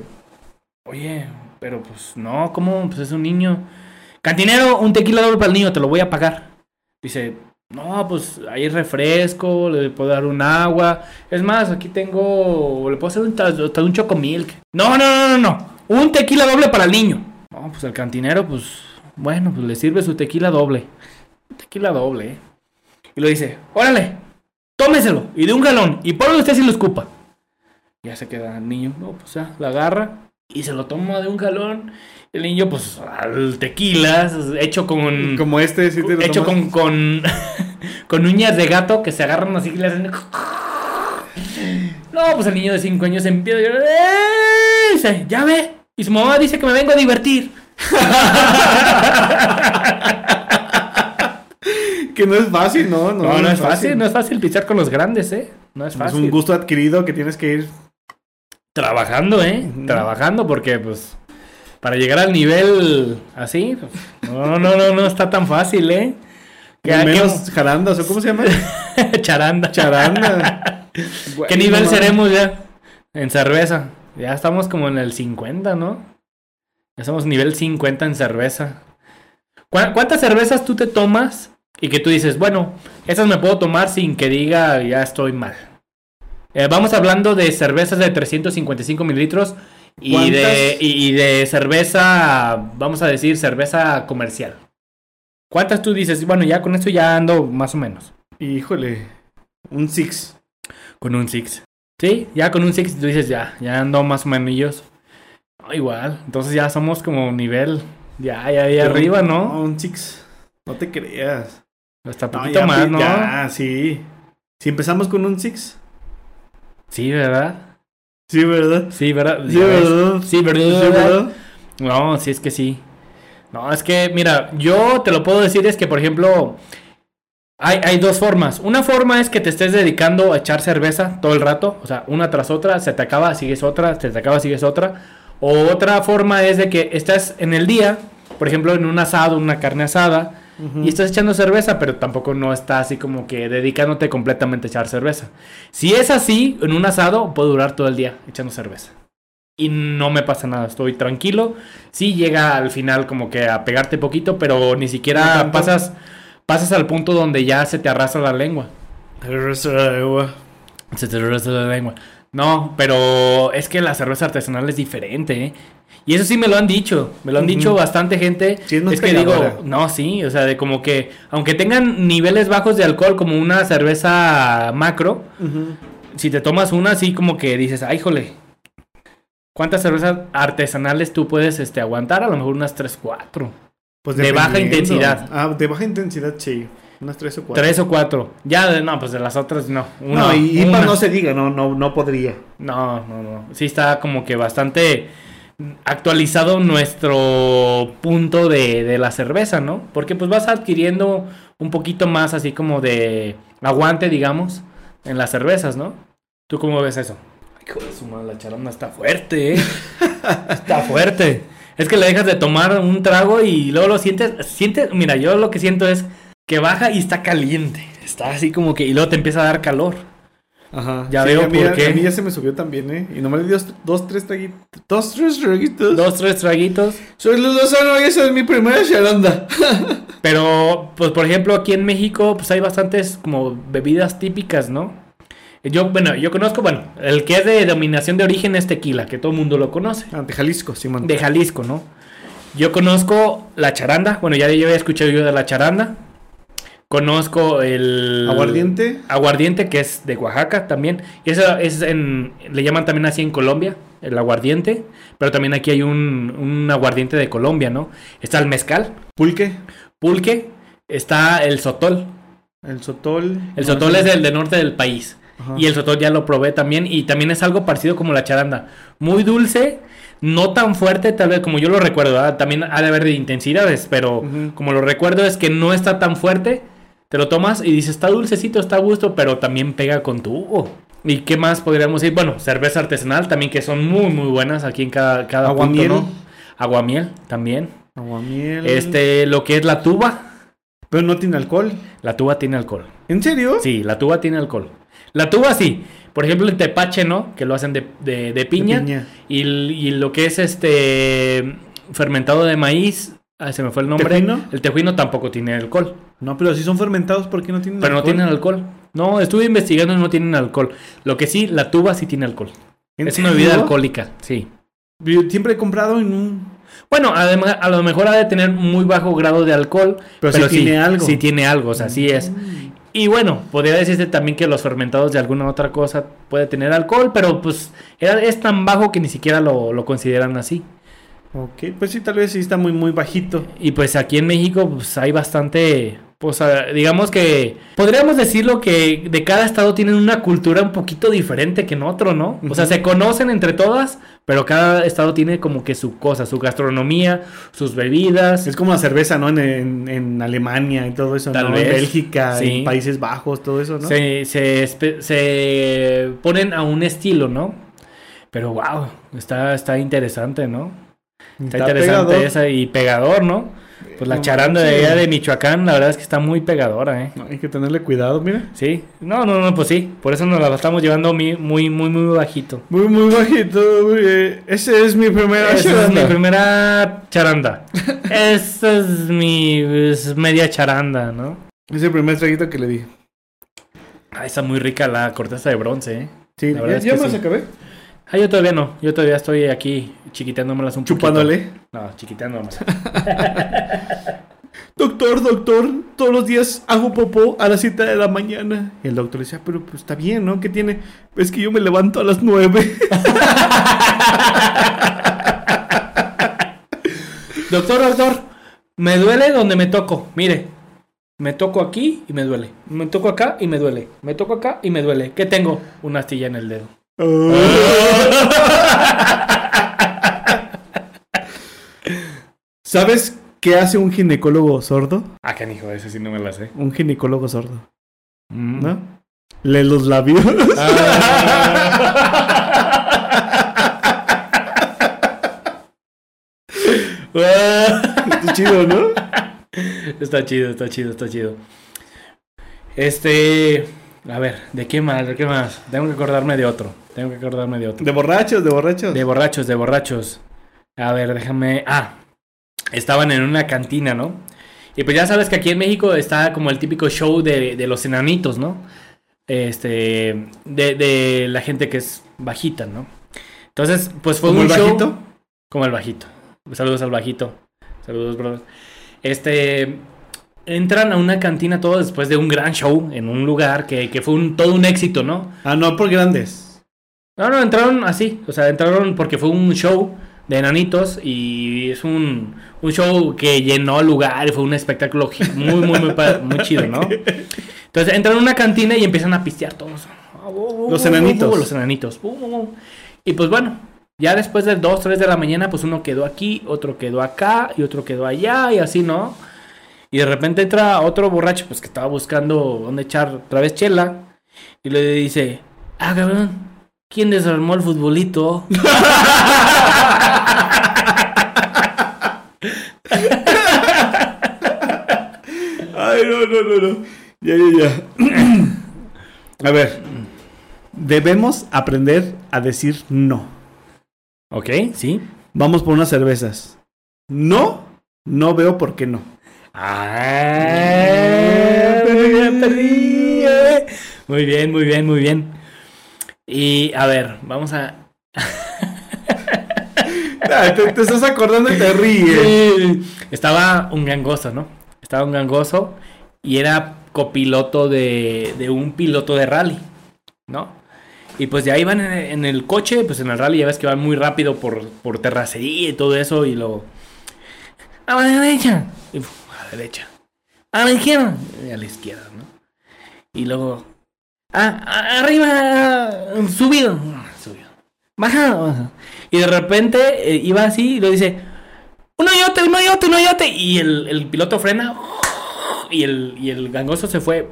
oye, pero pues no, ¿cómo? Pues es un niño. Cantinero, un tequila doble para el niño, te lo voy a pagar. Dice, no, pues hay refresco, le puedo dar un agua. Es más, aquí tengo, le puedo hacer un, hasta un chocomilk. No, no, no, no, no. Un tequila doble para el niño. No, pues el cantinero, pues, bueno, pues le sirve su tequila doble. Tequila doble, ¿eh? Y lo dice, órale, tómeselo, y de un galón, y ponlo usted si lo escupa. Ya se queda el niño, no, pues ya, la agarra y se lo toma de un galón. El niño, pues, al tequila, hecho con. Como este, sí te lo hecho tomas. con, con, con uñas de gato que se agarran así y le hacen. No, pues el niño de 5 años empieza a llorar. ¡Eh! Dice, ya ve. Y su mamá dice que me vengo a divertir. Que no es fácil, ¿no? No, no, es fácil, no es fácil pisar con los grandes, ¿eh? No es Es fácil. un gusto adquirido que tienes que ir. Trabajando, ¿eh? Trabajando porque, pues, para llegar al nivel así, pues, no, no, no, no está tan fácil, ¿eh? Que- Al que- menos jarandas, ¿o cómo se llama? Charanda. Charanda. ¿Qué nivel seremos ya? En cerveza. Ya estamos como en el 50, ¿no? Ya somos nivel 50 en cerveza. ¿Cuá- ¿Cuántas cervezas tú te tomas y que tú dices, bueno, esas me puedo tomar sin que diga ya estoy mal? Eh, vamos hablando de cervezas de 355 mililitros y de, y, y de cerveza, vamos a decir, cerveza comercial. ¿Cuántas tú dices? Bueno, ya con esto ya ando más o menos. Híjole. Un six. Con un six. Sí, ya con un six tú dices, ya, ya ando más o menos. No, igual, entonces ya somos como nivel, ya, ya ahí arriba, ¿no? un six. No te creas. Hasta No, poquito ya, más, ¿no? Ya, sí. Si empezamos con un six. Sí, ¿verdad? Sí, ¿verdad? Sí, ¿verdad? Sí. ¿verdad? Sí, ¿verdad? Sí, ¿verdad? No, sí, es que sí. No, es que, mira, yo te lo puedo decir es que, por ejemplo, hay, hay dos formas. Una forma es que te estés dedicando a echar cerveza todo el rato, o sea, una tras otra, se te acaba, sigues otra, se te acaba, sigues otra. O otra forma es de que estás en el día, por ejemplo, en un asado, una carne asada, y estás echando cerveza, pero tampoco no estás así como que dedicándote completamente a echar cerveza. Si es así, en un asado, puedo durar todo el día echando cerveza y no me pasa nada, estoy tranquilo. Sí llega al final como que a pegarte poquito, pero ni siquiera pasas pasas al punto donde ya se te arrastra la lengua. Se te arrastra la lengua. No, pero es que la cerveza artesanal es diferente, ¿eh? Y eso sí me lo han dicho, me lo han dicho bastante gente. Sí, es más que digo, no, sí, o sea, de como que, aunque tengan niveles bajos de alcohol como una cerveza macro, si te tomas una así como que dices, ay, jole, ¿cuántas cervezas artesanales tú puedes este, aguantar? A lo mejor unas 3, 4. Pues de baja intensidad. Ah, de baja intensidad, sí. Unas tres o cuatro. Tres o cuatro. Ya, de- no, pues de las otras no. Una- no, y IPA una. no se diga, no, no, no podría. No, no, no. Sí está como que bastante actualizado nuestro punto de, de la cerveza, ¿no? Porque pues vas adquiriendo un poquito más así como de aguante, digamos, en las cervezas, ¿no? ¿Tú cómo ves eso? Hijo de su madre, la charanda está fuerte, ¿eh? está fuerte. Es que le dejas de tomar un trago y luego lo sientes, sientes, mira, yo lo que siento es que baja y está caliente. Está así como que, y luego te empieza a dar calor. Ajá. Ya Sí, veo a mí, por qué. A mí ya se me subió también, ¿eh? Y nomás le di dos, dos tres traguitos. Dos, tres traguitos. Dos, tres traguitos. Soy Luz Lozano y esa es mi primera charanda. Pero, pues, por ejemplo, aquí en México, pues hay bastantes como bebidas típicas, ¿no? Yo, bueno, yo conozco, bueno, el que es de dominación de origen es tequila, que todo el mundo lo conoce. Ah, de Jalisco, Simón. De Jalisco, ¿no? Yo conozco la charanda, bueno, ya yo había escuchado yo de la charanda. Conozco el... Aguardiente. Aguardiente, que es de Oaxaca también. Y eso es en... Le llaman también así en Colombia, el aguardiente. Pero también aquí hay un, un aguardiente de Colombia, ¿no? Está el mezcal, Pulque. pulque, está el sotol. El sotol. El No, sotol es del, del norte del país. Ajá. Y el sotol ya lo probé también. Y también es algo parecido como la charanda. Muy dulce, no tan fuerte, tal vez como yo lo recuerdo. También ha de haber de intensidades, pero como lo recuerdo es que no está tan fuerte. Te lo tomas y dices, está dulcecito, está a gusto, pero también pega con tu Hugo. ¿Y qué más podríamos decir? Bueno, cerveza artesanal también, que son muy, muy buenas aquí en cada, cada punto, Aguamiel. ¿no? Aguamiel también. Aguamiel. Este, lo que es la tuba. Pero no tiene alcohol. La tuba tiene alcohol. ¿En serio? Sí, la tuba tiene alcohol. La tuba sí. Por ejemplo, el tepache, ¿no? Que lo hacen de, de- de piña. piña. Y, y lo que es este fermentado de maíz. ah, se me fue el nombre. ¿Tejuino? El tejuino tampoco tiene alcohol. No, pero si son fermentados, ¿por qué no tienen Pero no alcohol? tienen alcohol. No, estuve investigando y no tienen alcohol. Lo que sí, la tuba sí tiene alcohol. ¿En Es una bebida alcohólica, sí. Yo siempre he comprado en un... Bueno, además, a lo mejor ha de tener muy bajo grado de alcohol. Pero sí tiene algo. Mm. Sí tiene algo, o sea, sí es. Y bueno, podría decirse también que los fermentados de alguna otra cosa puede tener alcohol, pero pues es tan bajo que ni siquiera lo, lo consideran así. Ok, pues sí, tal vez sí está muy, muy bajito. Y pues aquí en México pues hay bastante, pues ah, digamos que podríamos decirlo que de cada estado tienen una cultura un poquito diferente que en otro, ¿no? O sea, se conocen entre todas, pero cada estado tiene como que su cosa, su gastronomía, sus bebidas. Es como la cerveza, ¿no? En, en- en Alemania y todo eso, Tal ¿no? vez. En Bélgica, Sí. en Países Bajos, todo eso, ¿no? se, se, se ponen a un estilo, ¿no? Pero wow, está, está interesante, ¿no? Está, Está interesante pegador. esa y pegador, ¿no? Pues la No charanda de allá de Michoacán, la verdad es que está muy pegadora, ¿eh? No, Hay que tenerle cuidado, mira. Sí, no, no, no, pues sí, por eso nos la estamos llevando muy, muy, muy, muy bajito. Muy, muy bajito. muy, eh, ese es mi primera Esa es charanda. mi primera charanda. Esa es mi es media charanda, ¿no? Es el primer traguito que le di. Ah, está muy rica la corteza de bronce, ¿eh? Sí, La verdad ya, es ya que me sí. acabé. Ah, yo todavía no, yo todavía estoy aquí chiquiteándomelas un poquito. Chupándole. No, chiquiteándomelas. Doctor, doctor, todos los días hago popó a las 7 de la mañana. Y el doctor decía, pero pues está bien, ¿no? ¿Qué tiene? Es que yo me levanto a las 9. Doctor, doctor, me duele donde me toco. Mire, me toco aquí y me duele. Me toco acá y me duele. Me toco acá y me duele. ¿Qué tengo? Una astilla en el dedo. ¿Sabes qué hace un ginecólogo sordo? Ah, canijo, ese sí no me la sé. Un ginecólogo sordo, Mm. ¿no? Lee los labios. Está chido, ¿no? Está chido, está chido, está chido. Este. A ver, ¿de qué más? ¿De qué más? Tengo que acordarme de otro. Tengo que acordarme de otro. De borrachos, de borrachos. De borrachos, de borrachos. A ver, déjame. Ah, estaban en una cantina, ¿no? Y pues ya sabes que aquí en México está como el típico show de, de los enanitos, ¿no? Este. De, de la gente que es bajita, ¿no? Entonces, pues fue ¿Como un el show- bajito? Como el bajito. Saludos al bajito. Saludos, brother. Este. Entran a una cantina todos después de un gran show en un lugar que, que fue un, todo un éxito, ¿no? Ah, no, por grandes. No, no, entraron así. O sea, entraron porque fue un show de enanitos y es un, un show que llenó el lugar y fue un espectáculo muy, muy, muy chido, ¿no? Entonces entran a una cantina y empiezan a pistear todos. Los enanitos. Los enanitos. Y pues bueno, ya después de 2, 3 de la mañana, pues uno quedó aquí, otro quedó acá y otro quedó allá y así, ¿no? Y de repente entra otro borracho, pues que estaba buscando dónde echar otra vez chela. Y le dice, ah, cabrón, ¿quién desarmó el futbolito? Ay, no, no, no, no. Ya, ya, ya. A ver. Debemos aprender a decir no. ok, sí. Vamos por unas cervezas. No, no veo por qué no. Ah, perdí, eh. Muy bien, muy bien, muy bien. Y a ver, vamos a. Ah, te, te estás acordando y te ríes. Sí. Estaba un gangoso, ¿no? Estaba un gangoso y era copiloto de, de un piloto de rally, ¿no? Y pues ya iban en, en el coche, pues en el rally ya ves que van muy rápido por, por terracería y todo eso y luego... A la derecha. Derecha. A la izquierda. A la izquierda, ¿no? Y luego... Ah, arriba. Subido. Subido. Bajado. bajado. Y de repente eh, iba así y lo dice... Un hoyote, un hoyote, un hoyote. Y el, piloto frena. Y el, y el gangoso se fue.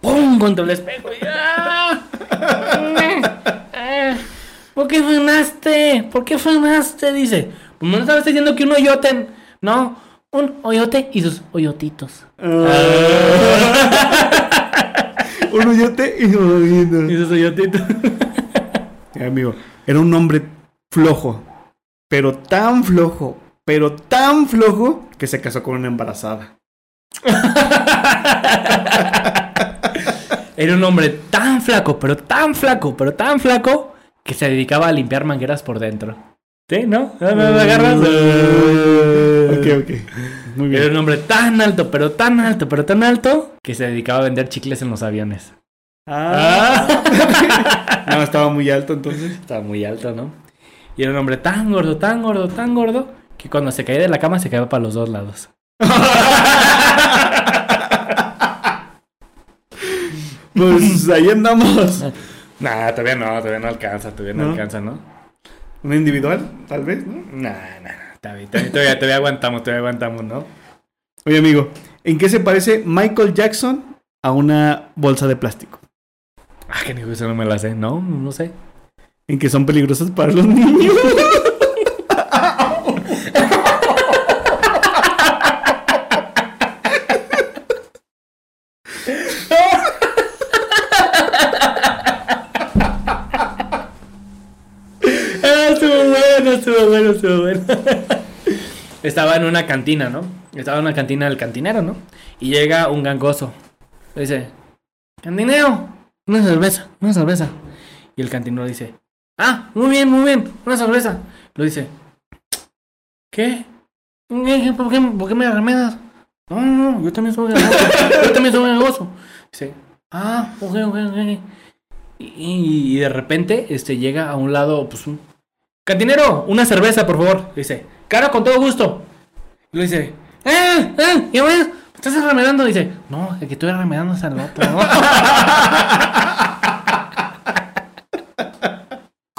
¡Pum! Contra el espejo. ¡ah! Ah, ¿Por qué frenaste? ¿Por qué frenaste? Dice. Pues no estabas diciendo que un hoyote. No, un hoyote y sus hoyotitos. Un hoyote y un Y sus hoyotitos. Eh, Amigo, era un hombre flojo. Pero tan flojo, pero tan flojo que se casó con una embarazada. Era un hombre tan flaco, pero tan flaco, pero tan flaco que se dedicaba a limpiar mangueras por dentro. ¿Sí? ¿No? ¿Me, me agarras? Ok, ok. Muy Era bien. un hombre tan alto, pero tan alto, pero tan alto que se dedicaba a vender chicles en los aviones. Ah. No, estaba muy alto entonces. Estaba muy alto, ¿no? Y era un hombre tan gordo, tan gordo, tan gordo que cuando se caía de la cama se caía para los dos lados. Pues ahí andamos. Nah, todavía no, todavía no alcanza, todavía no, ¿No? alcanza, ¿no? Una individual, tal vez, ¿no? Nah, nah, nah, está bien, todavía, todavía, aguantamos, todavía aguantamos, ¿no? Oye, amigo, ¿en qué se parece Michael Jackson a una bolsa de plástico? Ah, que ni eso no me la sé, no, no sé. En que son peligrosas para los niños. Ah, estuvo bueno, estuvo bueno, estuvo bueno. Estaba en una cantina, ¿no? Estaba en una cantina del cantinero, ¿no? Y llega un gangoso. Le dice, cantinero, una cerveza, una cerveza. Y el cantinero dice, ah, muy bien, muy bien, una cerveza. Lo dice, ¿qué? ¿Qué? ¿Por qué, por qué me remedas? No, no, no, yo también soy gangoso. Yo también soy gangoso. Dice, ah, ok, ok, ok. Y, y de repente este, llega a un lado, pues un... Cantinero, una cerveza, por favor. Dice, claro, con todo gusto. Y lo dice. ¿Ya ves? ¿Me estás remedando? Dice, no, el que estoy remedando es al otro.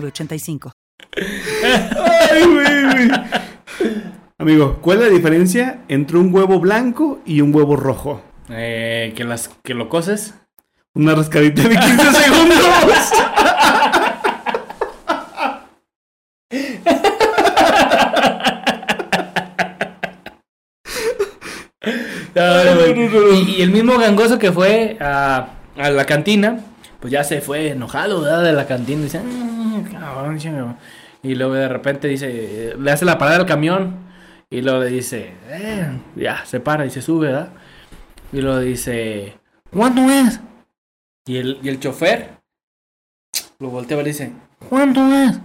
906985. Ay, güey, güey. Amigo, ¿cuál es la diferencia entre un huevo blanco y un huevo rojo? eh, que, las, que lo coces. Una rascadita de 15 segundos. y, y el mismo gangoso que fue a, a la cantina, pues ya se fue enojado ¿verdad? de la cantina. Dice, "Mm, chingo". Y luego de repente dice, le hace la parada al camión. Y luego le dice, eh, ya, se para y se sube, ¿verdad? Y luego dice, ¿cuánto es? Y el, y el chofer lo voltea y le dice, ¿cuánto es?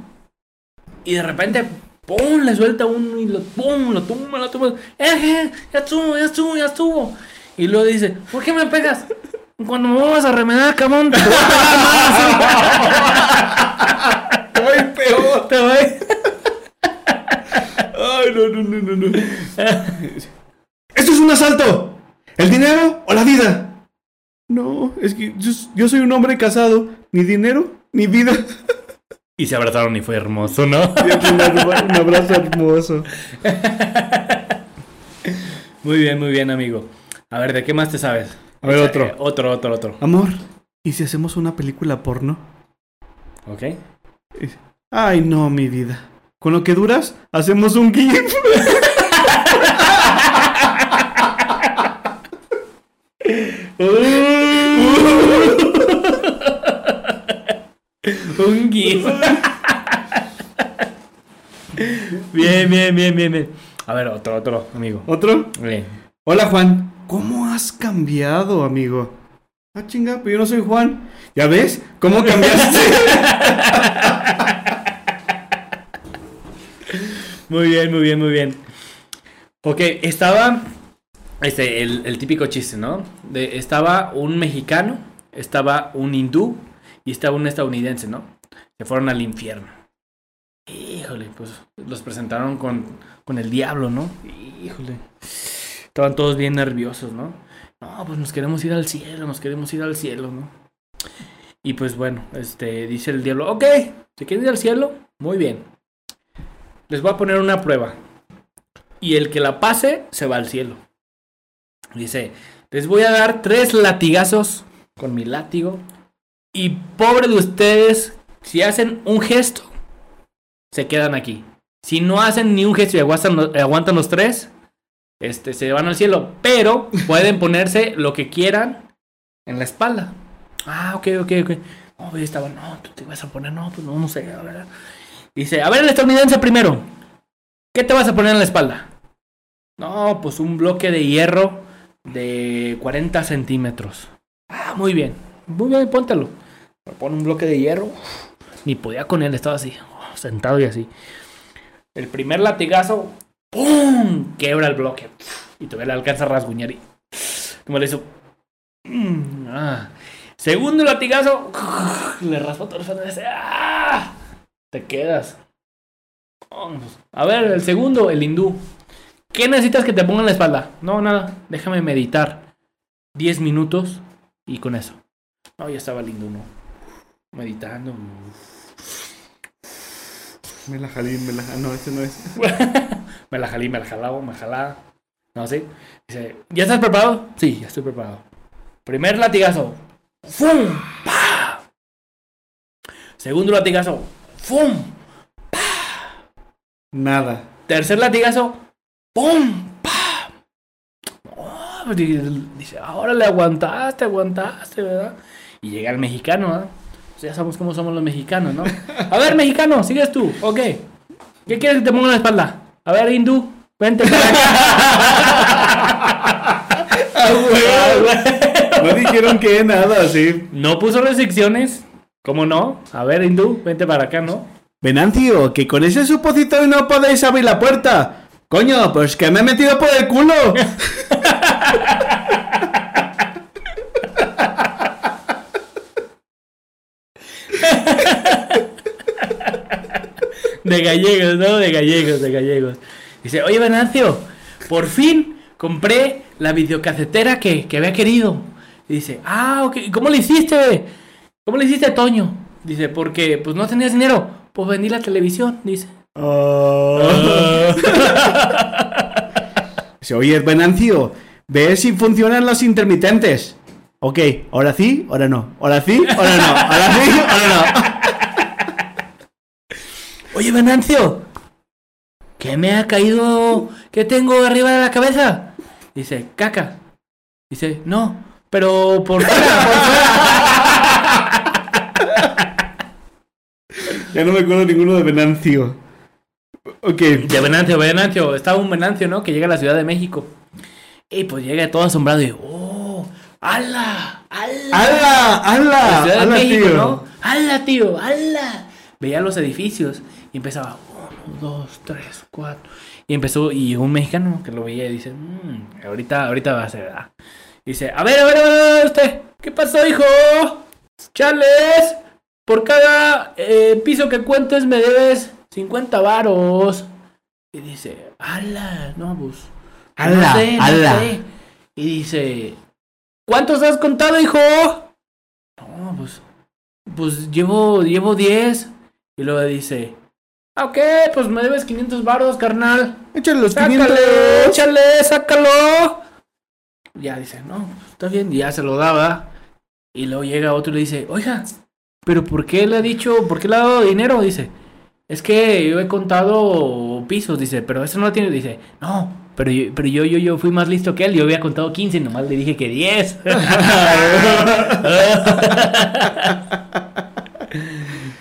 Y de repente, ¡pum! Le suelta uno y lo ¡pum! Lo tumba, lo tumba. ¡Eh, eh! Ya estuvo, ya estuvo, ya estuvo. Y luego dice, ¿por qué me pegas? Cuando me vas a remedar, cabrón. Te voy peor. Te. Ay, no, no, no, no, no. ¡Esto es un asalto! ¿El dinero o la vida? No, es que yo, yo soy un hombre casado. Ni dinero, ni vida. Y se abrazaron y fue hermoso, ¿no? un abrazo hermoso. Muy bien, muy bien, amigo. A ver, ¿de qué más te sabes? A ver, otro. Eh, otro, otro, otro. Amor, ¿y si hacemos una película porno? Ok. Ay, no, mi vida. Con lo que duras, hacemos un GIF. Un GIF. bien, bien, bien, bien, bien. A ver, otro, otro, amigo. ¿Otro? Bien. Hola, Juan. ¿Cómo has cambiado, amigo? Ah, chinga, pero yo no soy Juan. ¿Ya ves? ¿Cómo cambiaste? Muy bien, muy bien, muy bien. Ok, estaba este, el, el típico chiste, ¿no? De, estaba un mexicano, estaba un hindú y estaba un estadounidense, ¿no? Que fueron al infierno. Híjole, pues los presentaron con, con el diablo, ¿no? Híjole. Estaban todos bien nerviosos, ¿no? No, pues nos queremos ir al cielo, nos queremos ir al cielo, ¿no? Y pues bueno, este, dice el diablo, ok, ¿se quieren ir al cielo? Muy bien. Les voy a poner una prueba. Y el que la pase, se va al cielo. Dice, les voy a dar tres latigazos con mi látigo. Y pobre de ustedes, si hacen un gesto, se quedan aquí. Si no hacen ni un gesto y aguantan, los tres, este, se van al cielo. Pero pueden ponerse lo que quieran en la espalda. Ah, ok, ok, ok. No, estaba, no, tú te vas a poner, no, pues no, no sé, a ver. Dice, a ver el estadounidense primero. ¿Qué te vas a poner en la espalda? No, pues un bloque de hierro de 40 centímetros. Ah, muy bien. Muy bien, póntelo. Me pone un bloque de hierro. Ni podía con él, estaba así, oh, sentado y así. El primer latigazo, ¡pum! Quebra el bloque. Y todavía le alcanza a rasguñar y. Como le hizo. Ah. Segundo latigazo, le raspa todo el ¡ah! Te quedas. Vamos. A ver, el segundo, el hindú. ¿Qué necesitas que te ponga en la espalda? No, nada. Déjame meditar. 10 minutos y con eso. No, ya estaba el hindú, ¿no? Meditando. me la jalí, me la No, ese no es. me la jalí, me la jalaba, me jalaba. No, sí. Dice, ¿ya estás preparado? Sí, ya estoy preparado. Primer latigazo. ¡Fum! Segundo latigazo. ¡Fum! Nada. Tercer latigazo. ¡Pum! ¡Pam! Oh, dice, ahora le aguantaste, aguantaste, ¿verdad? Y llega el mexicano, ¿verdad? Pues ya sabemos cómo somos los mexicanos, ¿no? A ver, mexicano, sigues tú, ok. ¿Qué quieres que te ponga en la espalda? A ver, hindú, vente para acá. No dijeron que nada, sí. No puso restricciones. ¿Cómo no? A ver, hindú, vente para acá, ¿no? Venancio, que con ese supositorio no podéis abrir la puerta. Coño, pues que me he metido por el culo. De gallegos, ¿no? De gallegos, de gallegos. Dice, oye, Venancio, por fin compré la videocasetera que, que había querido. Y dice, ah, ok, ¿cómo le hiciste? ¿Cómo le hiciste, Toño? Dice, porque pues no tenías dinero. Pues vendí la televisión, dice. Dice, oye, Venancio, ve si funcionan los intermitentes. Ok, ahora sí, ahora no. Ahora sí, ahora no. Ahora sí, ahora no. Oye, Venancio, ¿qué me ha caído? ¿Qué tengo arriba de la cabeza? Dice, caca. Dice, no, pero por fuera, por fuera. Ya no me acuerdo ninguno de Venancio. Ok. De Venancio, Venancio. Estaba un Venancio, ¿no? Que llega a la Ciudad de México. Y pues llega todo asombrado y, ¡oh! ¡Hala! ¡Hala! ¡Hala! ¡Hala! La Ciudad de ¡Hala, México, tío! ¿no? ¡Hala, tío! ¡Hala! Veía los edificios y empezaba, uno, dos, tres, cuatro. Y empezó, y un mexicano que lo veía y dice, "Mm, ahorita, ahorita va a ser, ¿verdad?". Dice, a ver, a ver, a ver, a ver, usted, ¿qué pasó, hijo? Charles, por cada eh, piso que cuentes me debes 50 varos. Y dice, ala, no, pues. Ala, no sé, no ala. sé". Y dice, ¿cuántos has contado, hijo? No, pues. Pues llevo, llevo 10. Y luego dice, "Ah, ok, pues me debes 500 varos, carnal. Échale los Sácale, 500. échale, sácalo. Ya dice, no, pues, está bien, y ya se lo daba. Y luego llega otro y le dice, oiga, pero ¿por qué le ha dicho, por qué le ha dado dinero? Dice, es que yo he contado pisos, dice, pero eso no lo tiene. Dice, no, pero yo, pero yo, yo, yo fui más listo que él, yo había contado 15 y nomás le dije que 10.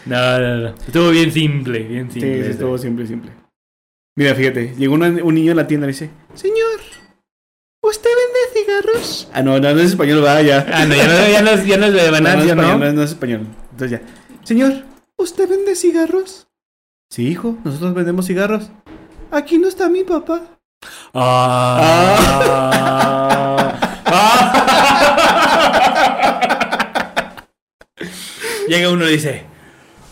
no, no, no. Estuvo bien simple, bien simple. sí, estuvo simple, simple. Mira, fíjate, llegó una- un niño a la tienda y dice, Señor, ¿usted vende cigarros? Ah, no, no, no es español, va, ya. Ah, no, ya no, ya no, ya no es de Venancio, ¿no? español, no no es español. Entonces ya. Señor, ¿usted vende cigarros? Sí, hijo, nosotros vendemos cigarros. Aquí no está mi papá. Llega uno y dice: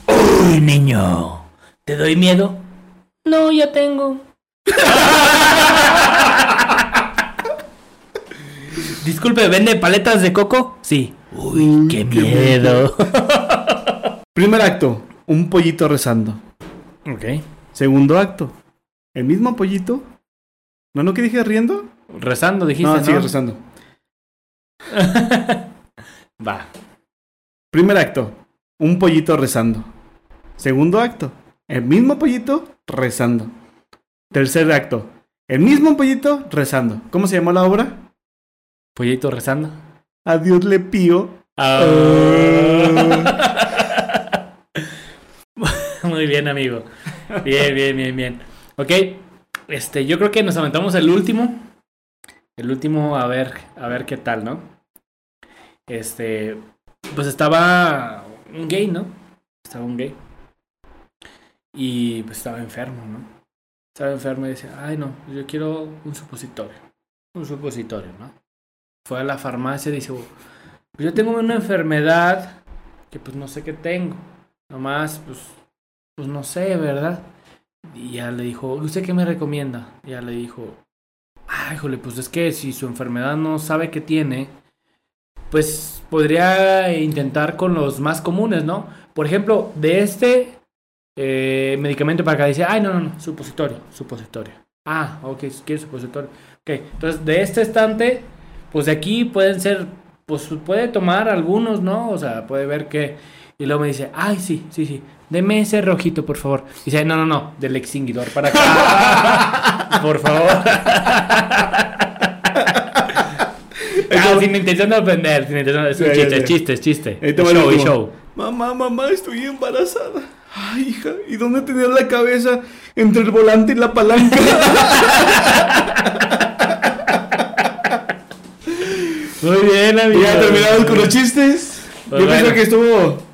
Uy, niño, ¿te doy miedo? No, ya tengo. Disculpe, ¿vende paletas de coco? Sí. Uy, qué miedo. Primer acto, un pollito rezando. ok. Segundo acto, el mismo pollito. ¿No, no que dije riendo? Rezando, dijiste. No, No, sigue rezando. Va. Primer acto, un pollito rezando. Segundo acto, el mismo pollito rezando. Tercer acto, el mismo pollito rezando. ¿Cómo se llamó la obra? Pollito rezando. A Dios le pío. Bien, amigo. Bien, bien, bien, bien. Ok, este, yo creo que nos aventamos el último. El último, a ver, a ver qué tal, ¿no? Este, pues estaba un gay, ¿no? Estaba un gay. Y pues estaba enfermo, ¿no? Estaba enfermo y decía, ay no, yo quiero un supositorio. Un supositorio, ¿no? Fue a la farmacia y dice, pues yo tengo una enfermedad que pues no sé qué tengo. Nomás, pues, pues no sé, ¿verdad? Y ya le dijo, ¿usted qué me recomienda? Ya le dijo, ah, híjole, pues es que si su enfermedad no sabe qué tiene, pues podría intentar con los más comunes, ¿no? Por ejemplo, de este eh, medicamento para acá dice, ay, no, no, no, supositorio, supositorio. Ah, ok, quiere supositorio. Ok, entonces de este estante, pues de aquí pueden ser, pues puede tomar algunos, ¿no? O sea, puede ver que... Y luego me dice, ay, sí, sí, sí, deme ese rojito, por favor. Y dice, no, no, no, del extinguidor para acá. por favor. Ah, sin intención de ofender, sin intención de... Es un chiste, es chiste, es chiste. Es show, es show. Mamá, mamá, estoy embarazada. Ay, hija, ¿y dónde tenías la cabeza? Entre el volante y la palanca. Muy bien, amigo. ya terminamos con los chistes. Pues Yo pienso bueno. que estuvo,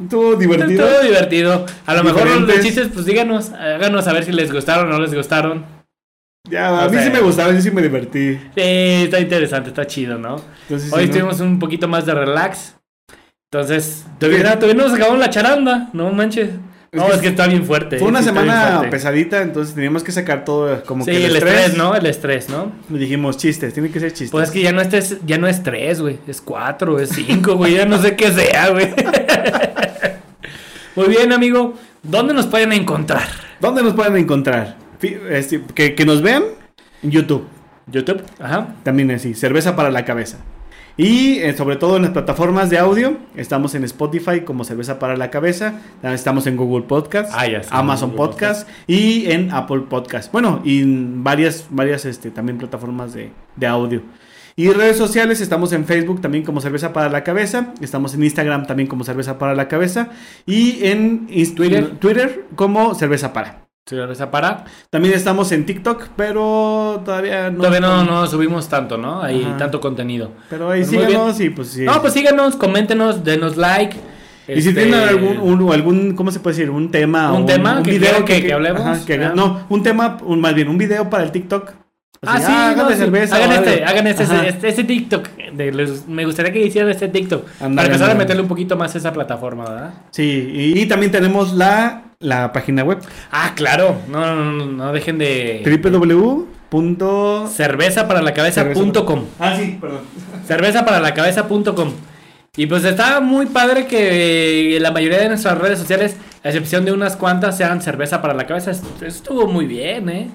estuvo divertido. Todo divertido. A lo mejor los chistes, pues díganos, háganos saber si les gustaron o no les gustaron. Ya, a mí sea- sí me gustaba, yo sí me divertí. Sí, está interesante, está chido, ¿no? Entonces, Hoy sí, ¿no? tuvimos un poquito más de relax. Entonces, todavía, todavía no nos acabamos la charanda, no manches. No, es que está bien fuerte. Fue una está bien semana pesadita, entonces teníamos que sacar todo como Sí, que el estrés, ¿no? El estrés, ¿no? Y dijimos chistes, tiene que ser chistes. Pues es que ya no es tres, ya no es tres, güey. Es cuatro, es cinco, güey. Ya no sé qué sea, güey. Muy bien, amigo. ¿Dónde nos pueden encontrar? ¿Dónde nos pueden encontrar? Este, que, que nos vean en YouTube. YouTube, ajá. También así, cerveza para la cabeza. Y eh, sobre todo en las plataformas de audio, estamos en Spotify como cerveza para la cabeza, estamos en Google Podcast, Ah, ya, sí, Amazon Podcast, y en Apple Podcast. Bueno, y en varias, varias este, también plataformas de, de audio. Y redes sociales, estamos en Facebook también como Cerveza para la Cabeza. Estamos en Instagram también como Cerveza para la Cabeza. Y en. Twitter como Cerveza para. Cerveza para. También estamos en TikTok, pero todavía no. Todavía no, no subimos tanto, ¿no? Hay Ajá. tanto contenido. Pero ahí Pues síganos y pues sí. No, pues síganos, coméntenos, denos like. Y si Este, tienen algún, un- algún, ¿cómo se puede decir? Un tema. ¿Un o tema que quieran que- que hablemos? ajá, que no, un tema, un, más bien, un video para el TikTok. Ah, sí, no, sí. cerveza. Hagan este, algo. hagan este, este, este TikTok. de los- me gustaría que hicieran este TikTok. Para empezar a meterle un poquito más a esa plataforma, ¿verdad? Sí, y, y también tenemos la, la página web. Ah, claro. No, no, no, no dejen de. www. Cervezaparalacabeza.com. Ah, sí, perdón. Cervezaparalacabeza.com. Y pues está muy padre que eh, la mayoría de nuestras redes sociales, a excepción de unas cuantas, sean cerveza para la cabeza. Estuvo muy bien, ¿eh?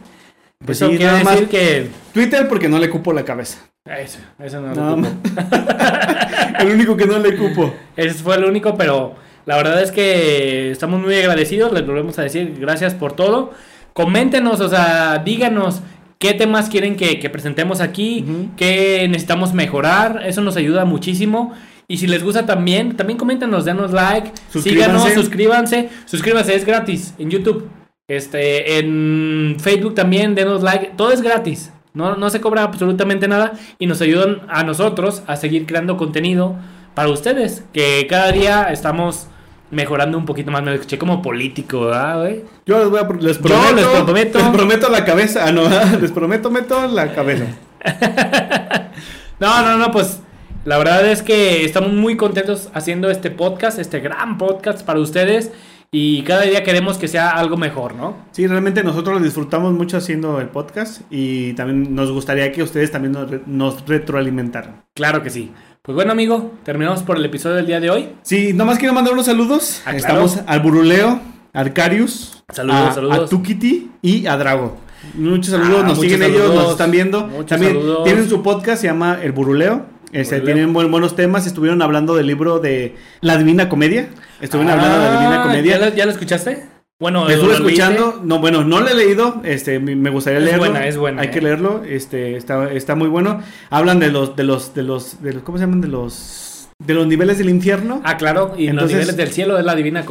Pues Eso sí, quiere nada más. decir que. Twitter porque no le cupo la cabeza. Eso, eso no el único que no le cupo. Ese fue el único, pero la verdad es que estamos muy agradecidos. Les volvemos a decir gracias por todo. Coméntenos, o sea, díganos qué temas quieren que, que presentemos aquí, qué necesitamos mejorar. Eso nos ayuda muchísimo. Y si les gusta también, también coméntenos, denos like, Suscríbanse. síganos, suscríbanse. Suscríbanse, es gratis en YouTube. Este, en Facebook también, denos like. Todo es gratis. No, no se cobra absolutamente nada y nos ayudan a nosotros a seguir creando contenido para ustedes, que cada día estamos mejorando un poquito más. Me escuché como político, ¿verdad, güey? Yo les voy a les Yo prometo, les prometo. les prometo la cabeza. Ah, no, les prometo meto la cabeza. No, no, no, pues la verdad es que estamos muy contentos haciendo este podcast, este gran podcast para ustedes y cada día queremos que sea algo mejor, ¿no? Sí, realmente nosotros lo disfrutamos mucho haciendo el podcast y también nos gustaría que ustedes también nos, re- nos retroalimentaran. Claro que sí. Pues bueno, amigo, terminamos por el episodio del día de hoy. Sí, nomás quiero mandar unos saludos. Ah, claro. Estamos al Buruleo, Arcarius, Saludos, a, saludos. a Tukiti y a Drago. Muchos saludos, Ah, nos muchos siguen ellos, nos están viendo. Muchos También saludos. tienen su podcast, se llama El Buruleo. Este, tienen buen- buenos temas, estuvieron hablando del libro de La Divina Comedia. Estuvieron hablando de la Divina Ah, Comedia. ¿Ya lo, ya lo escuchaste? Bueno, estuve escuchando, no, bueno, no lo he leído, este, me gustaría Es leerlo. buena, es buena, Hay eh. que leerlo, este, está, está muy bueno. Hablan de los, de los, de los, de los, ¿cómo se llaman? De los, de los niveles del infierno. Ah, claro, y en los Entonces- niveles del cielo es la divina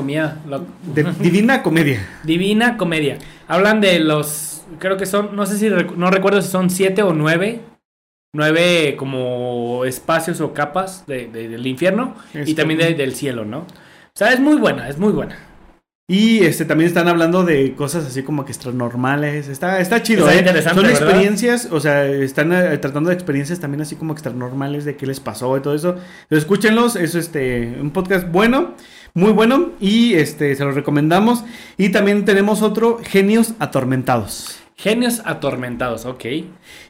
lo- De Divina Comedia. Divina comedia. Hablan de los, creo que son, no sé si, no recuerdo si son siete o nueve. Nueve como espacios o capas de- de- del infierno y también de- del cielo, ¿no? O sea, es muy buena, es muy buena. Y este también están hablando de cosas así como que extranormales. Está, está chido, Está ¿eh? Son ¿verdad? experiencias, o sea, están eh, tratando de experiencias también así como extranormales de qué les pasó y todo eso. Entonces, escúchenlos, es este un podcast bueno, muy bueno y este se los recomendamos. Y también tenemos otro Genios Atormentados. Genios atormentados, ok.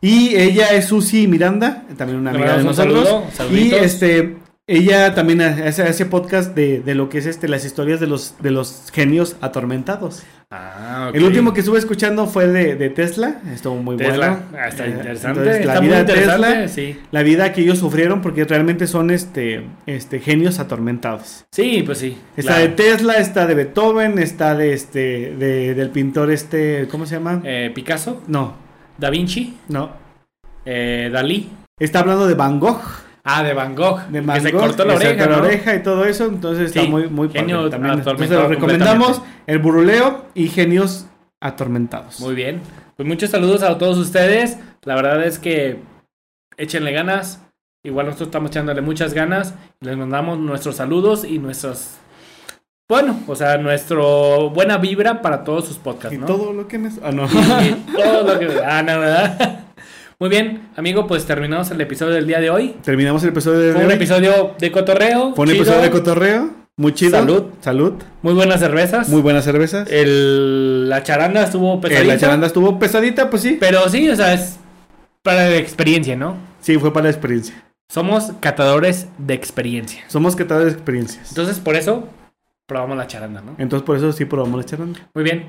Y ella es Susi Miranda, también una amiga de un nosotros. saludo, y este ella también hace, hace podcast de, de lo que es este las historias de los de los genios atormentados. Ah. El último que estuve escuchando fue de, de Tesla, estuvo muy Tesla. bueno. Ah, está Eh, interesante, entonces, la está muy vida de Tesla, sí. la vida que ellos sufrieron porque realmente son este este genios atormentados. Sí, pues sí. Está claro. de Tesla, está de Beethoven, está de este de- del pintor este, ¿cómo se llama? Eh, Picasso, No, Da Vinci, no. eh, Dalí. Está hablando de Van Gogh. Ah, de Van Gogh. de que Van se Gogh, cortó la que se oreja, cortó ¿no? la oreja y todo eso, entonces está muy muy padre genio también. Entonces lo recomendamos el buruleo y genios atormentados. Muy bien. Pues muchos saludos a todos ustedes. La verdad es que échenle ganas. Igual nosotros estamos echándole muchas ganas. Les mandamos nuestros saludos y nuestros. Bueno, o sea, nuestro buena vibra para todos sus podcasts, y ¿no? todo lo que me ah no. Y todo lo que. Ah, no, ¿verdad? Muy bien, amigo, pues terminamos el episodio del día de hoy. Terminamos el episodio de Fue un hoy. episodio de cotorreo. Fue un chido, episodio de cotorreo, muy chido. Salud. Salud. Muy buenas cervezas. Muy buenas cervezas. El, la charanda estuvo Eh, pesadita. la charanda estuvo pesadita, pues sí. Pero sí, o sea, es para la experiencia, ¿no? Sí, fue para la experiencia. Somos catadores de experiencia. Somos catadores de experiencias. Entonces, por eso probamos la charanda, ¿no? Entonces por eso sí probamos la charanda. Muy bien.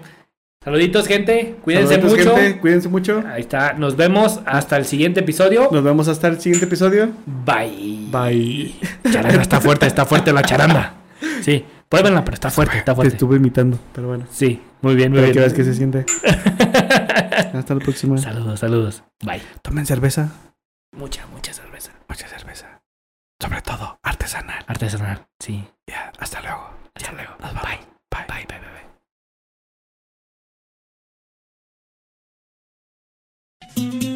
Saluditos, gente. Cuídense mucho. Cuídense mucho. Ahí está. Nos vemos hasta el siguiente episodio. Nos vemos hasta el siguiente episodio. Bye. Bye. Charanga está fuerte, está fuerte la charanga. Sí, pruébenla, pero está fuerte, está fuerte. Te estuve imitando, pero bueno. Sí, muy bien, muy pero bien. que ves que se siente. hasta la próxima. Saludos, saludos. Bye. Tomen cerveza. Mucha, mucha cerveza. Mucha cerveza. Sobre todo artesanal. Artesanal, sí. Ya, hasta luego. Hasta luego. Nos Bye. Thank you.